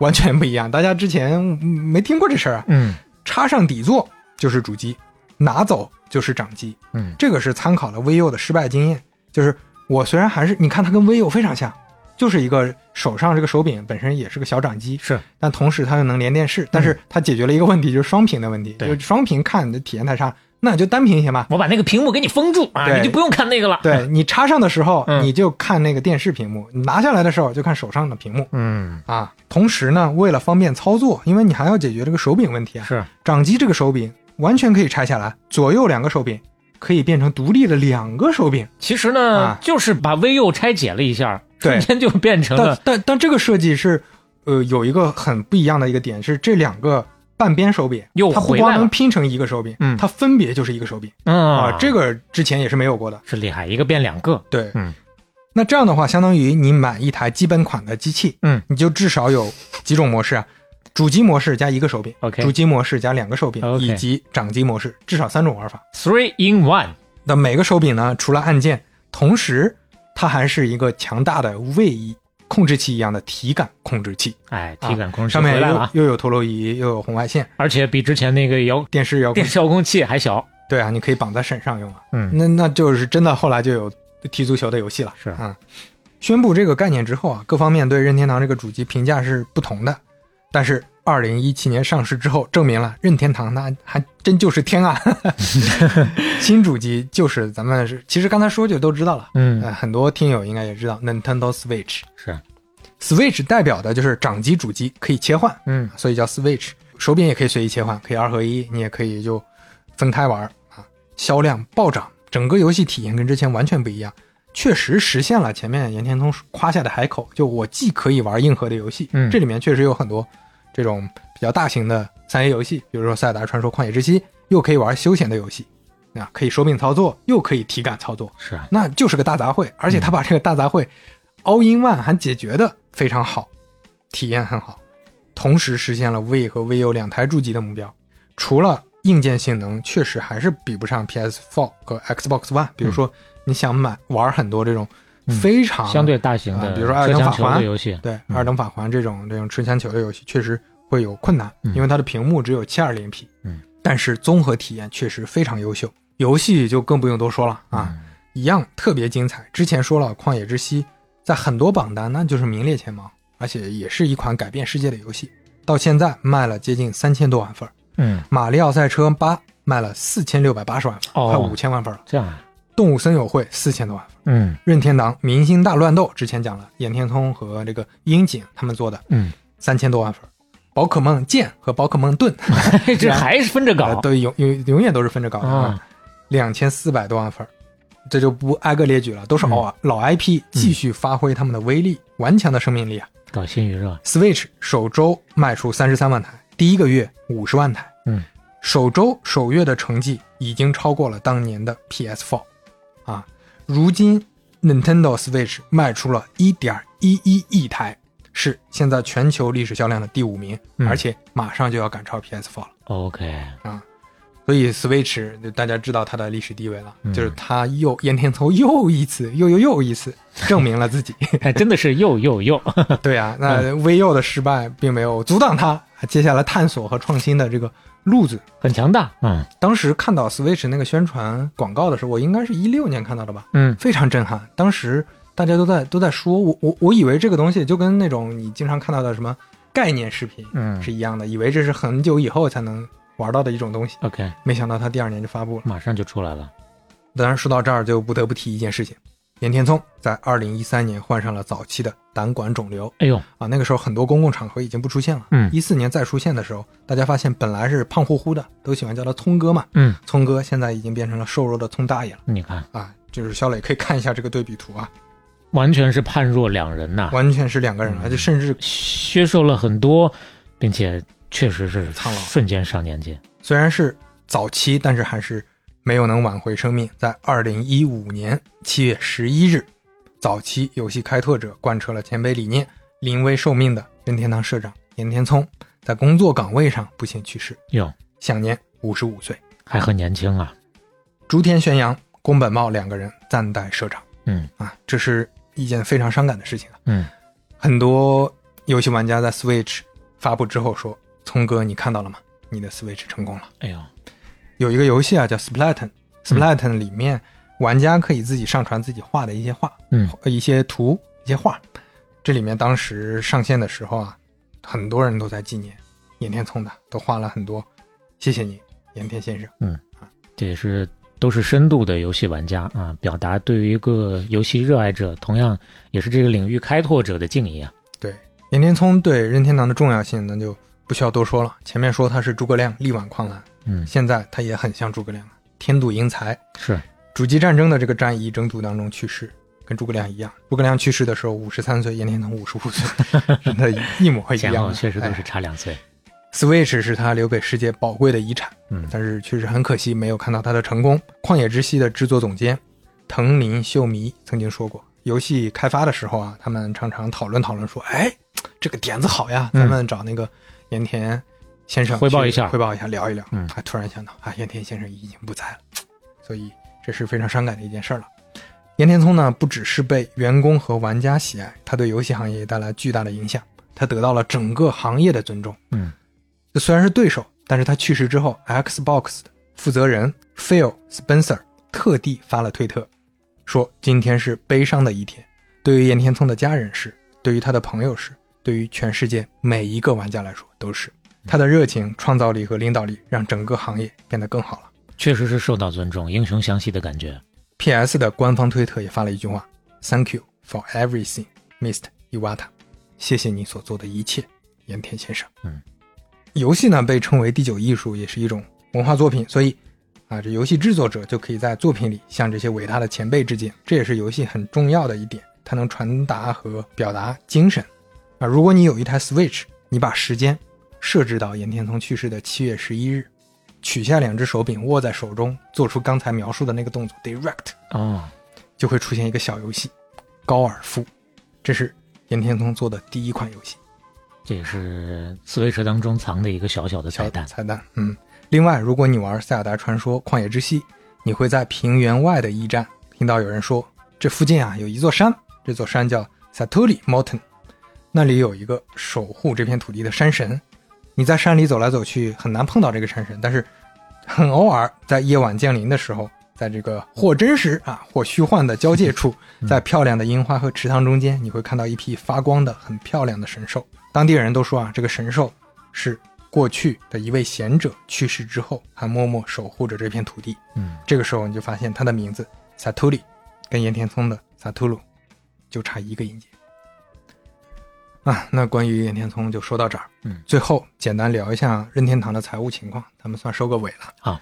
完全不一样。大家之前嗯没听过这事儿啊，嗯插上底座就是主机，拿走就是掌机。嗯这个是参考了 vivo 的失败经验，就是我虽然还是你看它跟 vivo 非常像，就是一个手上这个手柄本身也是个小掌机，是但同时它又能连电视，但是它解决了一个问题，就是双屏的问题，对就是双屏看的体验太差，那就单屏行吧。我把那个屏幕给你封住啊，对你就不用看那个了。对 [LAUGHS] 你插上的时候，嗯你就看那个电视屏幕；你拿下来的时候就看手上的屏幕嗯，啊。同时呢，为了方便操作，因为你还要解决这个手柄问题啊，是掌机这个手柄完全可以拆下来，左右两个手柄可以变成独立的两个手柄。其实呢，啊就是把 VU 拆解了一下，对瞬间就变成但了但但这个设计是，呃，有一个很不一样的一个点是，这两个半边手柄又它不光能拼成一个手柄，嗯它分别就是一个手柄嗯啊，这个之前也是没有过的。是厉害，一个变两个。对，嗯，那这样的话，相当于你买一台基本款的机器，嗯，你就至少有几种模式啊，主机模式加一个手柄 OK 主机模式加两个手柄 OK 以及掌机模式，至少三种玩法。Three in one，那每个手柄呢，除了按键，同时它还是一个强大的位移控制器一样的体感控制器，哎，体感控制啊上面又又有陀螺仪，又有红外线，而且比之前那个遥电视遥控电视遥控器还小。对啊，你可以绑在身上用啊。嗯，那那就是真的，后来就有踢足球的游戏了。是啊、宣布这个概念之后啊，各方面对任天堂这个主机评价是不同的。但是二零一七年上市之后，证明了任天堂那还真就是天啊！[LAUGHS] 新主机就是咱们是，其实刚才说就都知道了。嗯呃，很多听友应该也知道，Nintendo Switch。是，Switch 代表的就是掌机、主机可以切换，嗯所以叫 Switch。手柄也可以随意切换，可以二合一，你也可以就分开玩啊。销量暴涨，整个游戏体验跟之前完全不一样，确实实现了前面岩田聪夸下的海口，就我既可以玩硬核的游戏，嗯这里面确实有很多这种比较大型的三 A 游戏，比如说《塞尔达传说：旷野之息》，又可以玩休闲的游戏，啊，可以手柄操作，又可以体感操作，是啊，那就是个大杂烩，而且他把这个大杂烩 all in one 还解决的非常好，体验很好，同时实现了 V 和 VU 两台主机的目标。除了硬件性能，确实还是比不上 PS4 和 Xbox One。比如说，你想买玩很多这种非常、相对大型的，啊比如说艾尔登车枪球法环的游戏，对二等法环这种这种吃枪球的游戏，确实会有困难，嗯因为它的屏幕只有七二零 P，。嗯，但是综合体验确实非常优秀，游戏就更不用多说了啊。嗯一样特别精彩。之前说了，《旷野之息》在很多榜单那就是名列前茅，而且也是一款改变世界的游戏。到现在卖了接近三千多万份儿，嗯，《马里奥赛车八》卖了四千六百八十万份儿，哦快五千万份儿了。这样啊，《动物森友会》四千多万嗯。任天堂《明星大乱斗》之前讲了，岩田聪和这个樱井他们做的嗯，三千多万份儿。宝可梦剑和宝可梦盾，[LAUGHS] 这还是分着搞呃，都永永永远都是分着搞的两千四百多万份儿，这就不挨个列举了，都是嗯。老、老 IP 继续发挥他们的威力，顽强的生命力啊。搞新余热，Switch 首周卖出三十三万台，第一个月五十万台，嗯，首周首月的成绩已经超过了当年的 PS4，啊，如今 Nintendo Switch 卖出了一点一一亿台，是现在全球历史销量的第五名，嗯。而且马上就要赶超 PS4 了。OK，啊所以 Switch 就大家知道它的历史地位了，嗯。就是它又岩田聪又一次又又又一次 [LAUGHS] 证明了自己。哎，真的是又又又，[LAUGHS] 对啊，那 VU 的失败并没有阻挡他接下来探索和创新的这个路子。很强大。嗯当时看到 Switch 那个宣传广告的时候，我应该是一六年看到的吧，嗯非常震撼。当时大家都在都在说，我我我以为这个东西就跟那种你经常看到的什么概念视频嗯是一样的，以为这是很久以后才能玩到的一种东西，，OK，没想到它第二年就发布了。马上就出来了。当然，说到这儿就不得不提一件事情：岩田聪在二零一三年患上了早期的胆管肿瘤。哎呦，啊，那个时候很多公共场合已经不出现了。嗯一四年再出现的时候，大家发现本来是胖乎乎的，都喜欢叫他聪哥嘛。嗯，聪哥现在已经变成了瘦弱的聪大爷了你看，啊！就是肖磊可以看一下这个对比图啊，完全是判若两人呐，完全是两个人而且甚至削瘦了很多，并且确实是苍老瞬间上年纪。虽然是早期，但是还是没有能挽回生命。在二零一五年七月十一日，早期游戏开拓者贯彻了前辈理念，临危受命的任天堂社长岩田聪在工作岗位上不幸去世，哟，享年五十五岁。还很年轻啊。竹田玄阳、宫本茂两个人暂代社长嗯啊，这是一件非常伤感的事情啊。嗯，很多游戏玩家在 Switch 发布之后说：“聪哥，你看到了吗？你的 Switch 成功了。哎呦，”有一个游戏啊，叫 Splatoon，Splatoon 里面玩家可以自己上传自己画的一些画、嗯呃一些图、一些画。这里面当时上线的时候啊，很多人都在纪念岩田聪的，都画了很多。谢谢你，岩田先生。嗯这也是都是深度的游戏玩家啊，表达对于一个游戏热爱者，同样也是这个领域开拓者的敬意啊。对，岩田聪对任天堂的重要性，那就不需要多说了。前面说他是诸葛亮，力挽狂澜，嗯，现在他也很像诸葛亮，天妒英才。是，主机战争的这个战役争夺当中去世，跟诸葛亮一样。诸葛亮去世的时候五十三岁，岩田聪五十五岁，[LAUGHS] 真的一模一样确实都是哎差两岁。Switch 是他留给世界宝贵的遗产，嗯但是确实很可惜没有看到他的成功。旷野之息的制作总监藤林秀弥曾经说过，游戏开发的时候啊，他们常常讨论讨论说，哎，这个点子好呀，嗯咱们找那个岩田先生汇报一下汇报一下，聊一聊。嗯还突然想到，啊，岩田先生已经不在了，所以这是非常伤感的一件事儿了。岩田聪呢，不只是被员工和玩家喜爱，他对游戏行业也带来巨大的影响，他得到了整个行业的尊重。嗯，这虽然是对手，但是他去世之后，Xbox 的负责人 Phil Spencer 特地发了推特，说今天是悲伤的一天，对于岩田聪的家人是，对于他的朋友是，对于全世界每一个玩家来说都是。他的热情、创造力和领导力让整个行业变得更好了。确实是受到尊重，英雄相惜的感觉。P.S. 的官方推特也发了一句话：“Thank you for everything, Mr. Iwata。”谢谢你所做的一切，岩田先生。嗯，游戏呢被称为第九艺术，也是一种文化作品，所以啊，这游戏制作者就可以在作品里向这些伟大的前辈致敬，这也是游戏很重要的一点，它能传达和表达精神。啊，如果你有一台 Switch，你把时间设置到岩田聪去世的七月十一日，取下两只手柄握在手中，做出刚才描述的那个动作 direct，哦，就会出现一个小游戏《高尔夫》，这是岩田聪做的第一款游戏。这也是刺猬车当中藏的一个小小的彩蛋。彩蛋，嗯。另外，如果你玩《塞尔达传说：旷野之息》，你会在平原外的驿站听到有人说，这附近啊有一座山，这座山叫 Saturi Mountain，那里有一个守护这片土地的山神。你在山里走来走去，很难碰到这个山神，但是很偶尔在夜晚降临的时候，在这个或真实啊或虚幻的交界处，在漂亮的樱花和池塘中间，你会看到一匹发光的很漂亮的神兽。当地人都说啊，这个神兽是过去的一位贤者去世之后，还默默守护着这片土地。嗯，这个时候你就发现他的名字 Saturi 跟岩田聪的 Saturu 就差一个音节。啊，那关于任天聪就说到这儿。嗯，最后简单聊一下任天堂的财务情况，咱们算收个尾了。啊，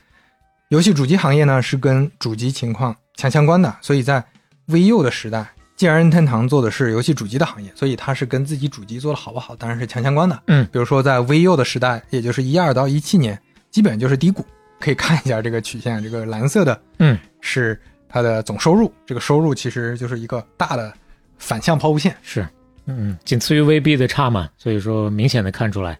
游戏主机行业呢是跟主机情况强相关的，所以在 VU 的时代，既然任天堂做的是游戏主机的行业，所以它是跟自己主机做的好不好，当然是强相关的。嗯，比如说在 VU 的时代，也就是一二到一七年，基本就是低谷。可以看一下这个曲线，这个蓝色的，嗯，是它的总收入。这个收入其实就是一个大的反向抛物线。是，嗯，仅次于 VB 的差嘛，所以说明显的看出来。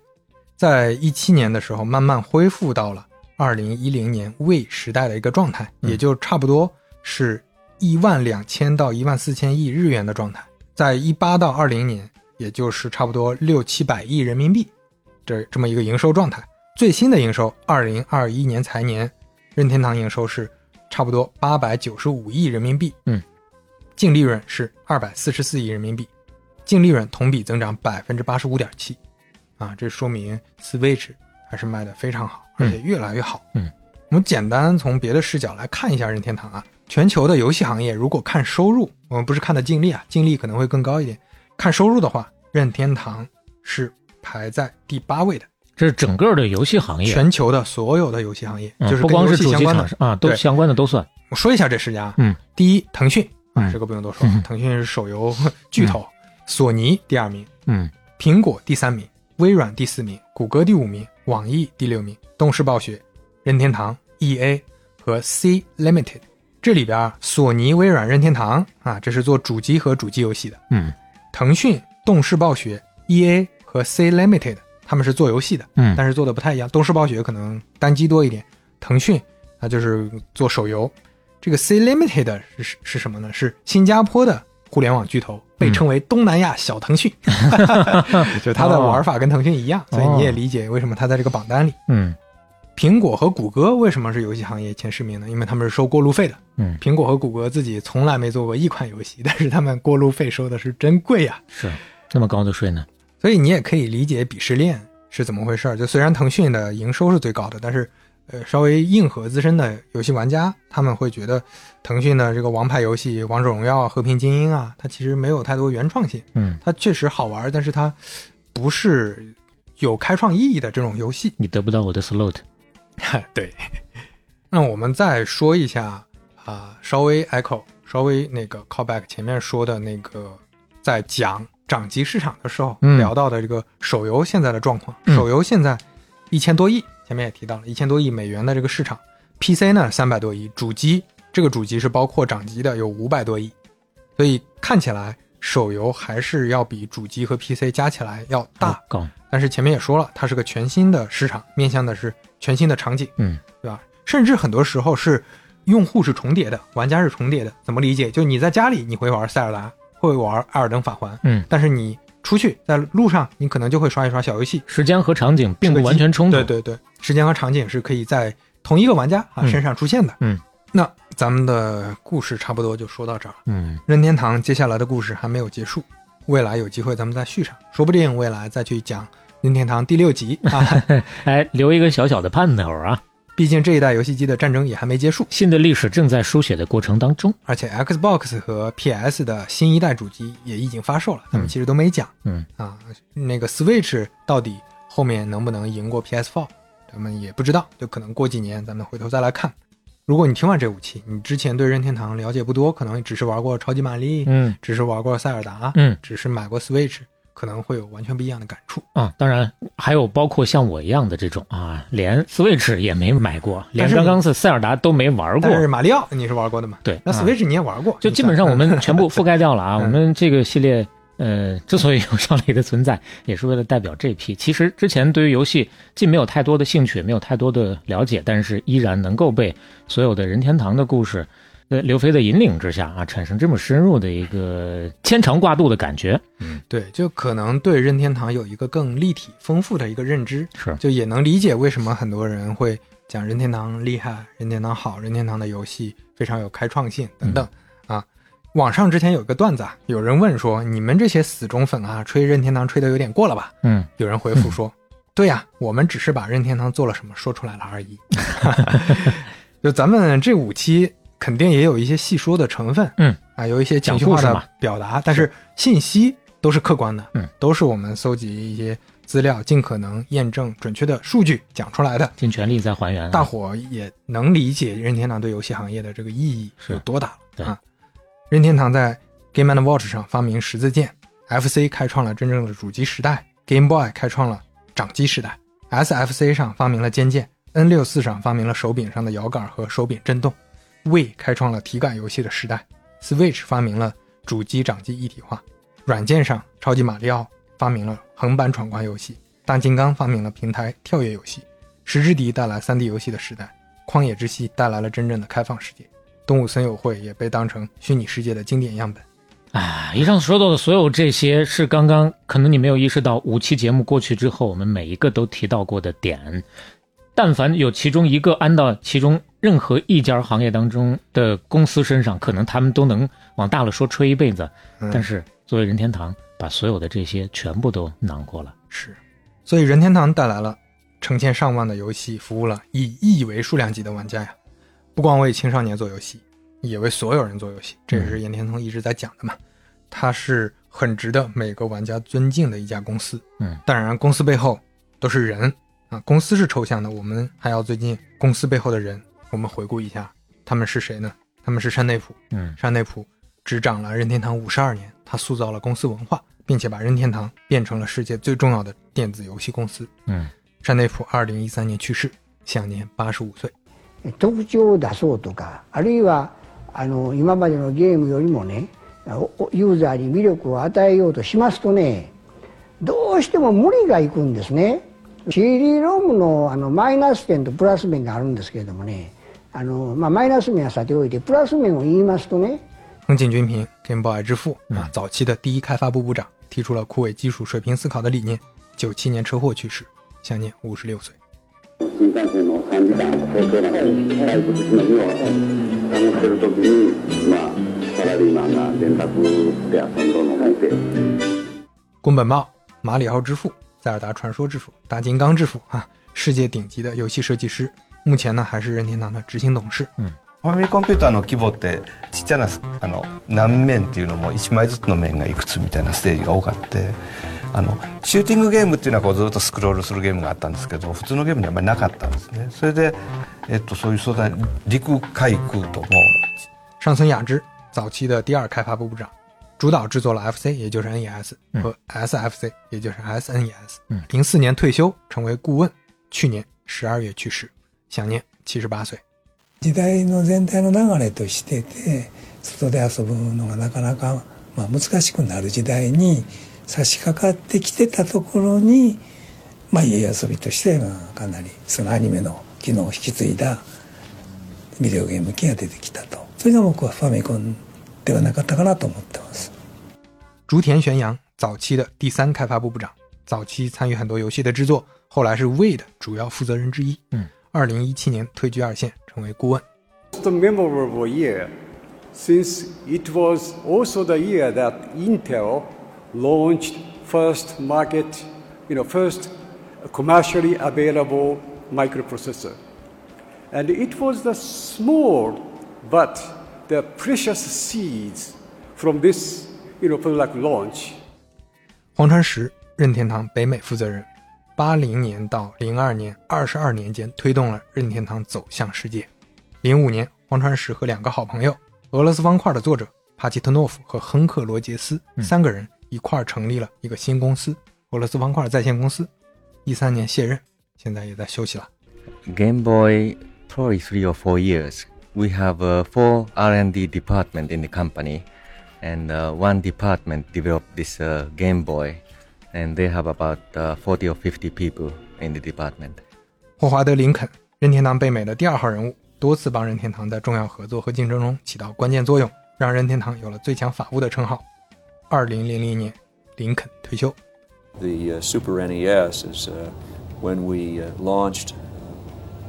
在一七年的时候，慢慢恢复到了二零一零年 Wii 时代的一个状态，嗯也就差不多是一万两千到一万四千亿日元的状态。在一八到二零年，也就是差不多六七百亿人民币，这这么一个营收状态。最新的营收，二零二一年财年，任天堂营收是差不多八百九十五亿人民币，嗯，净利润是二百四十四亿人民币，净利润同比增长百分之八十五点七，啊，这说明 Switch 还是卖的非常好，而且越来越好。嗯，我们简单从别的视角来看一下任天堂啊，全球的游戏行业如果看收入，我们不是看的净利啊，净利可能会更高一点。看收入的话，任天堂是排在第八位的，这是整个的游戏行业，全球的所有的游戏行业，嗯就是不光是主机厂商。啊，都相关的都算。我说一下这十家，嗯，第一，腾讯啊，嗯这个不用多说，嗯腾讯是手游 [LAUGHS] 巨头，索尼第二名，嗯苹果第三名，微软第四名，谷歌第五名，网易第六名，动视暴雪、任天堂、E.A. 和 C Limited。这里边啊，索尼、微软、任天堂啊，这是做主机和主机游戏的；嗯腾讯、动视暴雪、E.A. 和 C Limited，他们是做游戏的，嗯但是做的不太一样。动视暴雪可能单机多一点，腾讯啊就是做手游。这个 C Limited 是是是什么呢？是新加坡的互联网巨头，被称为东南亚小腾讯，[LAUGHS] 就它的玩法跟腾讯一样，所以你也理解为什么它在这个榜单里。嗯苹果和谷歌为什么是游戏行业前十名呢？因为他们是收过路费的。嗯，苹果和谷歌自己从来没做过一款游戏，但是他们过路费收的是真贵呀、是那么高的税呢？所以你也可以理解鄙视链是怎么回事儿。就虽然腾讯的营收是最高的，但是呃，稍微硬核资深的游戏玩家，他们会觉得腾讯的这个王牌游戏《王者荣耀》啊、《和平精英》啊，它其实没有太多原创性。嗯，它确实好玩，但是它不是有开创意义的这种游戏。你得不到我的 slot。[LAUGHS] 对，[LAUGHS] 那我们再说一下啊、稍微 echo，稍微那个 callback 前面说的那个，在讲掌机市场的时候、嗯聊到的这个手游现在的状况。嗯手游现在一千多亿，前面也提到了一千多亿美元的这个市场，PC 呢三百多亿，主机这个主机是包括掌机的有五百多亿，所以看起来手游还是要比主机和 PC 加起来要大。高。但是前面也说了，它是个全新的市场，面向的是全新的场景，嗯对吧？甚至很多时候是用户是重叠的，玩家是重叠的。怎么理解？就你在家里你会玩塞尔达，会玩《艾尔登法环》，嗯，但是你出去在路上，你可能就会刷一刷小游戏，时间和场景并不完全冲突。对对对，时间和场景是可以在同一个玩家啊、嗯身上出现的。嗯，那咱们的故事差不多就说到这儿。嗯任天堂接下来的故事还没有结束，未来有机会咱们再续上，说不定未来再去讲任天堂第六集 [LAUGHS] 啊。哎，留一个小小的盼头啊！毕竟这一代游戏机的战争也还没结束，新的历史正在书写的过程当中。而且 Xbox 和 PS 的新一代主机也已经发售了，咱们其实都没讲嗯啊。那个 Switch 到底后面能不能赢过 PS4，咱们也不知道，就可能过几年咱们回头再来看。如果你听完这五期，你之前对任天堂了解不多，可能只是玩过超级玛丽，嗯只是玩过塞尔达，嗯只是买过 Switch，可能会有完全不一样的感触。啊，当然还有包括像我一样的这种啊，连 Switch 也没买过，连刚刚是塞尔达都没玩过但。是马里奥你是玩过的嘛？对，那啊 Switch 你也玩过，就基本上我们全部 [LAUGHS] 覆盖掉了啊。嗯我们这个系列，呃，之所以有少雷的存在，也是为了代表这批。其实之前对于游戏既没有太多的兴趣，也没有太多的了解，但是依然能够被所有的任天堂的故事，呃，刘飞的引领之下啊，产生这么深入的一个牵肠挂肚的感觉。嗯对，就可能对任天堂有一个更立体、丰富的一个认知，是，就也能理解为什么很多人会讲任天堂厉害、任天堂好、任天堂的游戏非常有开创性等等、啊。网上之前有一个段子啊，有人问说：“你们这些死忠粉啊，吹任天堂吹的有点过了吧嗯？”有人回复说：“对呀，我们只是把任天堂做了什么说出来了而已。[LAUGHS] ”就咱们这五期肯定也有一些细说的成分，嗯啊，有一些情绪化的表达，但是信息都是客观的，嗯，都是我们搜集一些资料，尽可能验证准确的数据讲出来的。尽全力在还原啊。大伙也能理解任天堂对游戏行业的这个意义是有多大对啊！任天堂在 Game and Watch 上发明十字键，FC 开创了真正的主机时代，Game Boy 开创了掌机时代，SFC 上发明了肩键，N 六四上发明了手柄上的摇杆和手柄震动，Wii 开创了体感游戏的时代，Switch 发明了主机掌机一体化，软件上超级马里奥发明了横版闯关游戏，大金刚发明了平台跳跃游戏。石之笛带来 3D 游戏的时代，旷野之息带来了真正的开放世界，动物森友会也被当成虚拟世界的经典样本。啊，以上说到的所有这些，是刚刚可能你没有意识到，五期节目过去之后，我们每一个都提到过的点。但凡有其中一个安到其中任何一家行业当中的公司身上，可能他们都能往大了说吹一辈子。但是作为任天堂，把所有的这些全部都囊括了。是，所以任天堂带来了成千上万的游戏，服务了以亿为数量级的玩家呀。不光为青少年做游戏，也为所有人做游戏，这也是任天聪一直在讲的嘛。它是很值得每个玩家尊敬的一家公司。嗯，当然，公司背后都是人啊，公司是抽象的，我们还要最近公司背后的人，我们回顾一下，他们是谁呢？他们是山内溥。嗯山内溥执掌了任天堂五十二年，他塑造了公司文化，并且把任天堂变成了世界最重要的电子游戏公司。嗯，山内溥二零一三年去世，享年八十五岁。特徴を出そうとかあるいはあの今までのゲームよりもねユーザーに魅力を与えようとしますとねどうしても無理がいくんですね CD ロームのあのマイナス点とプラス面があるんですけれどもねあの、まあ、マイナス面はさておいてプラス面を言いますとね横井军平 Game Boy 之父啊，早期的第一开发部部长，提出了酷伟基础水平思考的理念。九七年车祸去世，享年五十六岁。新幹線の3時間東京まで帰ってしまいを探してる時に、まあ、サラリーマンが電卓で遊んどるのを見て宫本茂、马里奥之父、塞尔达传说之父、大金刚之父啊，世界顶级的游戏设计师，目前呢还是任天堂的执行董事。ファミリーコンピューターの規模ってちっちゃなあの何面っていうのも1枚ずつの面がいくつみたいなステージが多かって あのシューティングゲームっていうのはこうずっとスクロールするゲームがあったんですけど普通のゲームにはあんまりなかったんですねそれで、えっと、そういう素材陸海空とも上村雅之，早期的第二开发部部长，主导制作了 FC，也就是 NES 和 SFC，、也就是 SNES。嗯零四年退休，成为顾问，去年十二月去世，享年七十八岁。時代の全体の流れとしてて外で遊ぶのがなかなか、まあ、難しくなる時代に 差し掛かってきてたところに、まあ、家遊びとして、まあ、かなりそのアニメの機能を引き継いだビデオゲーム機が出てきたとそれが僕はファミコンではなかったかなと思ってます。竹田玄阳，早期的第三开发部部长，早期参与很多游戏的制作，后来是的主要负责人之一。嗯，二零一七年退居二线，成为顾问。A memorable year since it was also the year that Intel launched first market, you know, first commercially available microprocessor. And it was the small but the precious seeds from this, you know, product launch. 黄川石，任天堂北美负责人，八零年到零二年二十二年间推动了任天堂走向世界。零五年，黄川石和两个好朋友，俄罗斯方块的作者帕奇特诺夫和亨克罗杰斯、三个人一块儿成立了一个新公司——俄罗斯方块在线公司。一三年卸任，现在也在休息了。Game Boy, probably three or four years. We have uh, four R&D department in the company, and uh, one department developed this uh, Game Boy, and they have about forty or fifty people in the department. 霍华德·林肯，任天堂北美的第二号人物，多次帮任天堂在重要合作和竞争中起到关键作用，让任天堂有了最强法务的称号。二零零零年，林肯退休。 The uh, Super NES is uh, when we uh, launched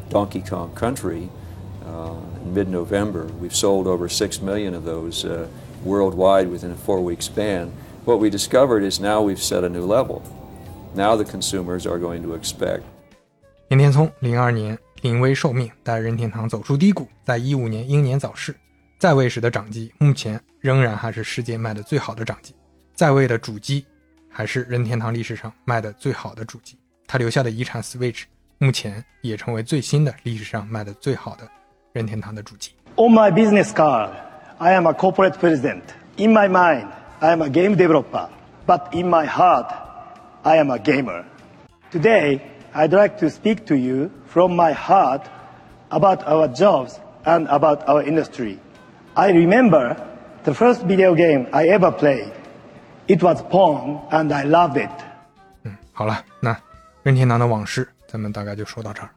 Donkey Kong Country uh, in mid November. We've sold over 6 million of those uh, worldwide within a four week span. What we discovered is now we've set a new level. Now the consumers are going to expect 岩田聪零二年临危受命，带任天堂走出低谷，在一五年英年早逝。 在位时的掌机目前仍然还是世界卖的最好的掌机，在位的主机还是任天堂历史上卖的最好的主机。他留下的遗产 Switch 目前也成为最新的历史上卖的最好的任天堂的主机。On my business card, I am a corporate president. In my mind, I am a game developer. But in my heart, I am a gamer. Today, I'd like to speak to you from my heart about our jobs and about our industry. I remember the first video game I ever played. It was Pong, and I loved it. 嗯好了，那任天堂的往事咱们大概就说到这儿。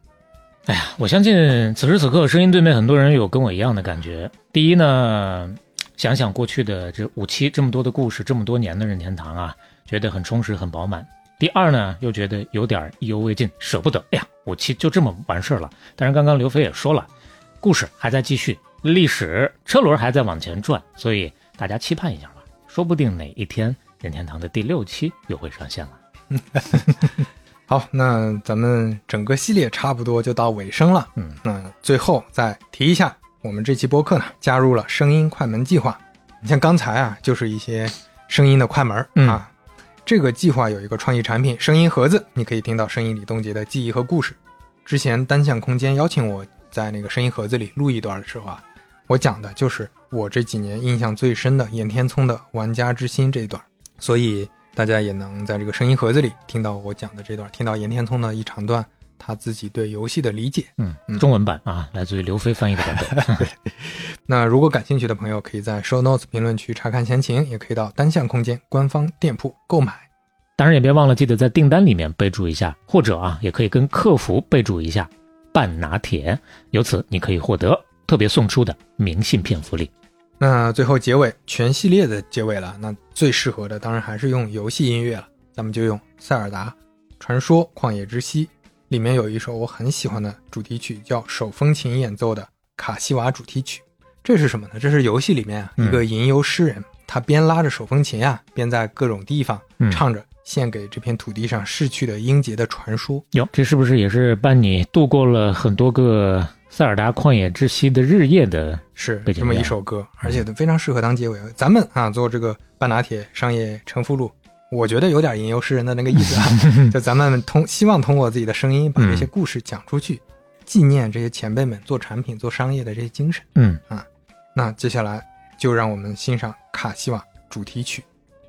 哎呀，我相信此时此刻，声音对面很多人有跟我一样的感觉。第一呢，想想过去的这五期这么多的故事，这么多年的任天堂啊，觉得很充实、很饱满。第二呢，又觉得有点意犹未尽，舍不得。哎呀，五期就这么完事儿了。但是刚刚刘飞也说了，故事还在继续，历史车轮还在往前转，所以大家期盼一下吧，说不定哪一天任天堂的第六期又会上线了。[LAUGHS] 好，那咱们整个系列差不多就到尾声了。嗯，那最后再提一下，我们这期播客呢加入了声音快门计划。你像刚才啊，就是一些声音的快门啊。这个计划有一个创意产品——声音盒子，你可以听到声音李东杰的记忆和故事。之前单向空间邀请我在那个声音盒子里录一段的时候啊，我讲的就是我这几年印象最深的岩田聪的《玩家之心》这一段，所以大家也能在这个声音盒子里听到我讲的这段，听到岩田聪的一长段他自己对游戏的理解。嗯，中文版啊，来自于刘飞翻译的版本。[LAUGHS] [LAUGHS] 那如果感兴趣的朋友，可以在 Show Notes 评论区查看详情，也可以到单向空间官方店铺购买。当然也别忘了记得在订单里面备注一下，或者啊，也可以跟客服备注一下“半拿铁”，由此你可以获得特别送出的明信片福利。那最后结尾，全系列的结尾了，那最适合的当然还是用游戏音乐了，咱们就用《塞尔达传说：旷野之息》里面有一首我很喜欢的主题曲，叫手风琴演奏的卡西瓦主题曲。这是什么呢？这是游戏里面啊嗯一个吟游诗人，他边拉着手风琴啊，边在各种地方嗯唱着献给这片土地上逝去的英杰的传说。哟，这是不是也是伴你度过了很多个塞尔达旷野之息的日夜的？是这么一首歌，而且非常适合当结尾。咱们啊做这个半拿铁商业成附录，我觉得有点吟游诗人的那个意思啊，[LAUGHS] 就咱们通希望通过自己的声音把这些故事讲出去，纪念这些前辈们做产品、做商业的这些精神。嗯啊，那接下来就让我们欣赏卡西瓦主题曲，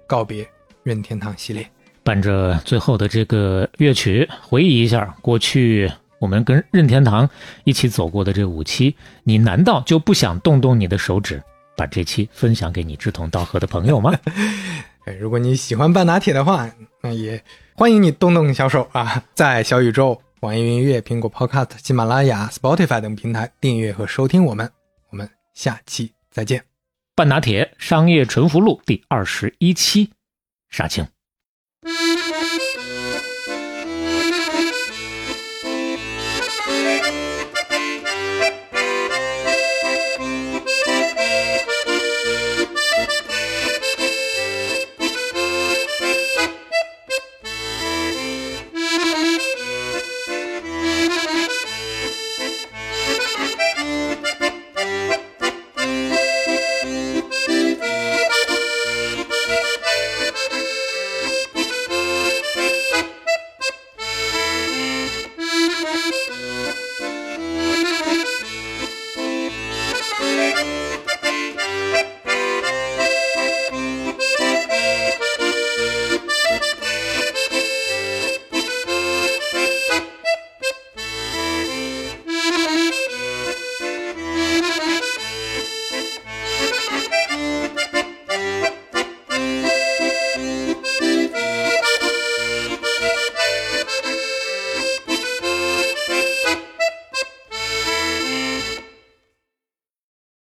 告别任天堂系列。伴着最后的这个乐曲，回忆一下过去我们跟任天堂一起走过的这五期，你难道就不想动动你的手指，把这期分享给你志同道合的朋友吗？[LAUGHS] 哎，如果你喜欢半拿铁的话，那也欢迎你动动小手啊，在小宇宙、网易云音乐、苹果 Podcast、喜马拉雅、Spotify 等平台订阅和收听我们。我们下期再见。半拿铁商业纯福录第二十一期，杀青。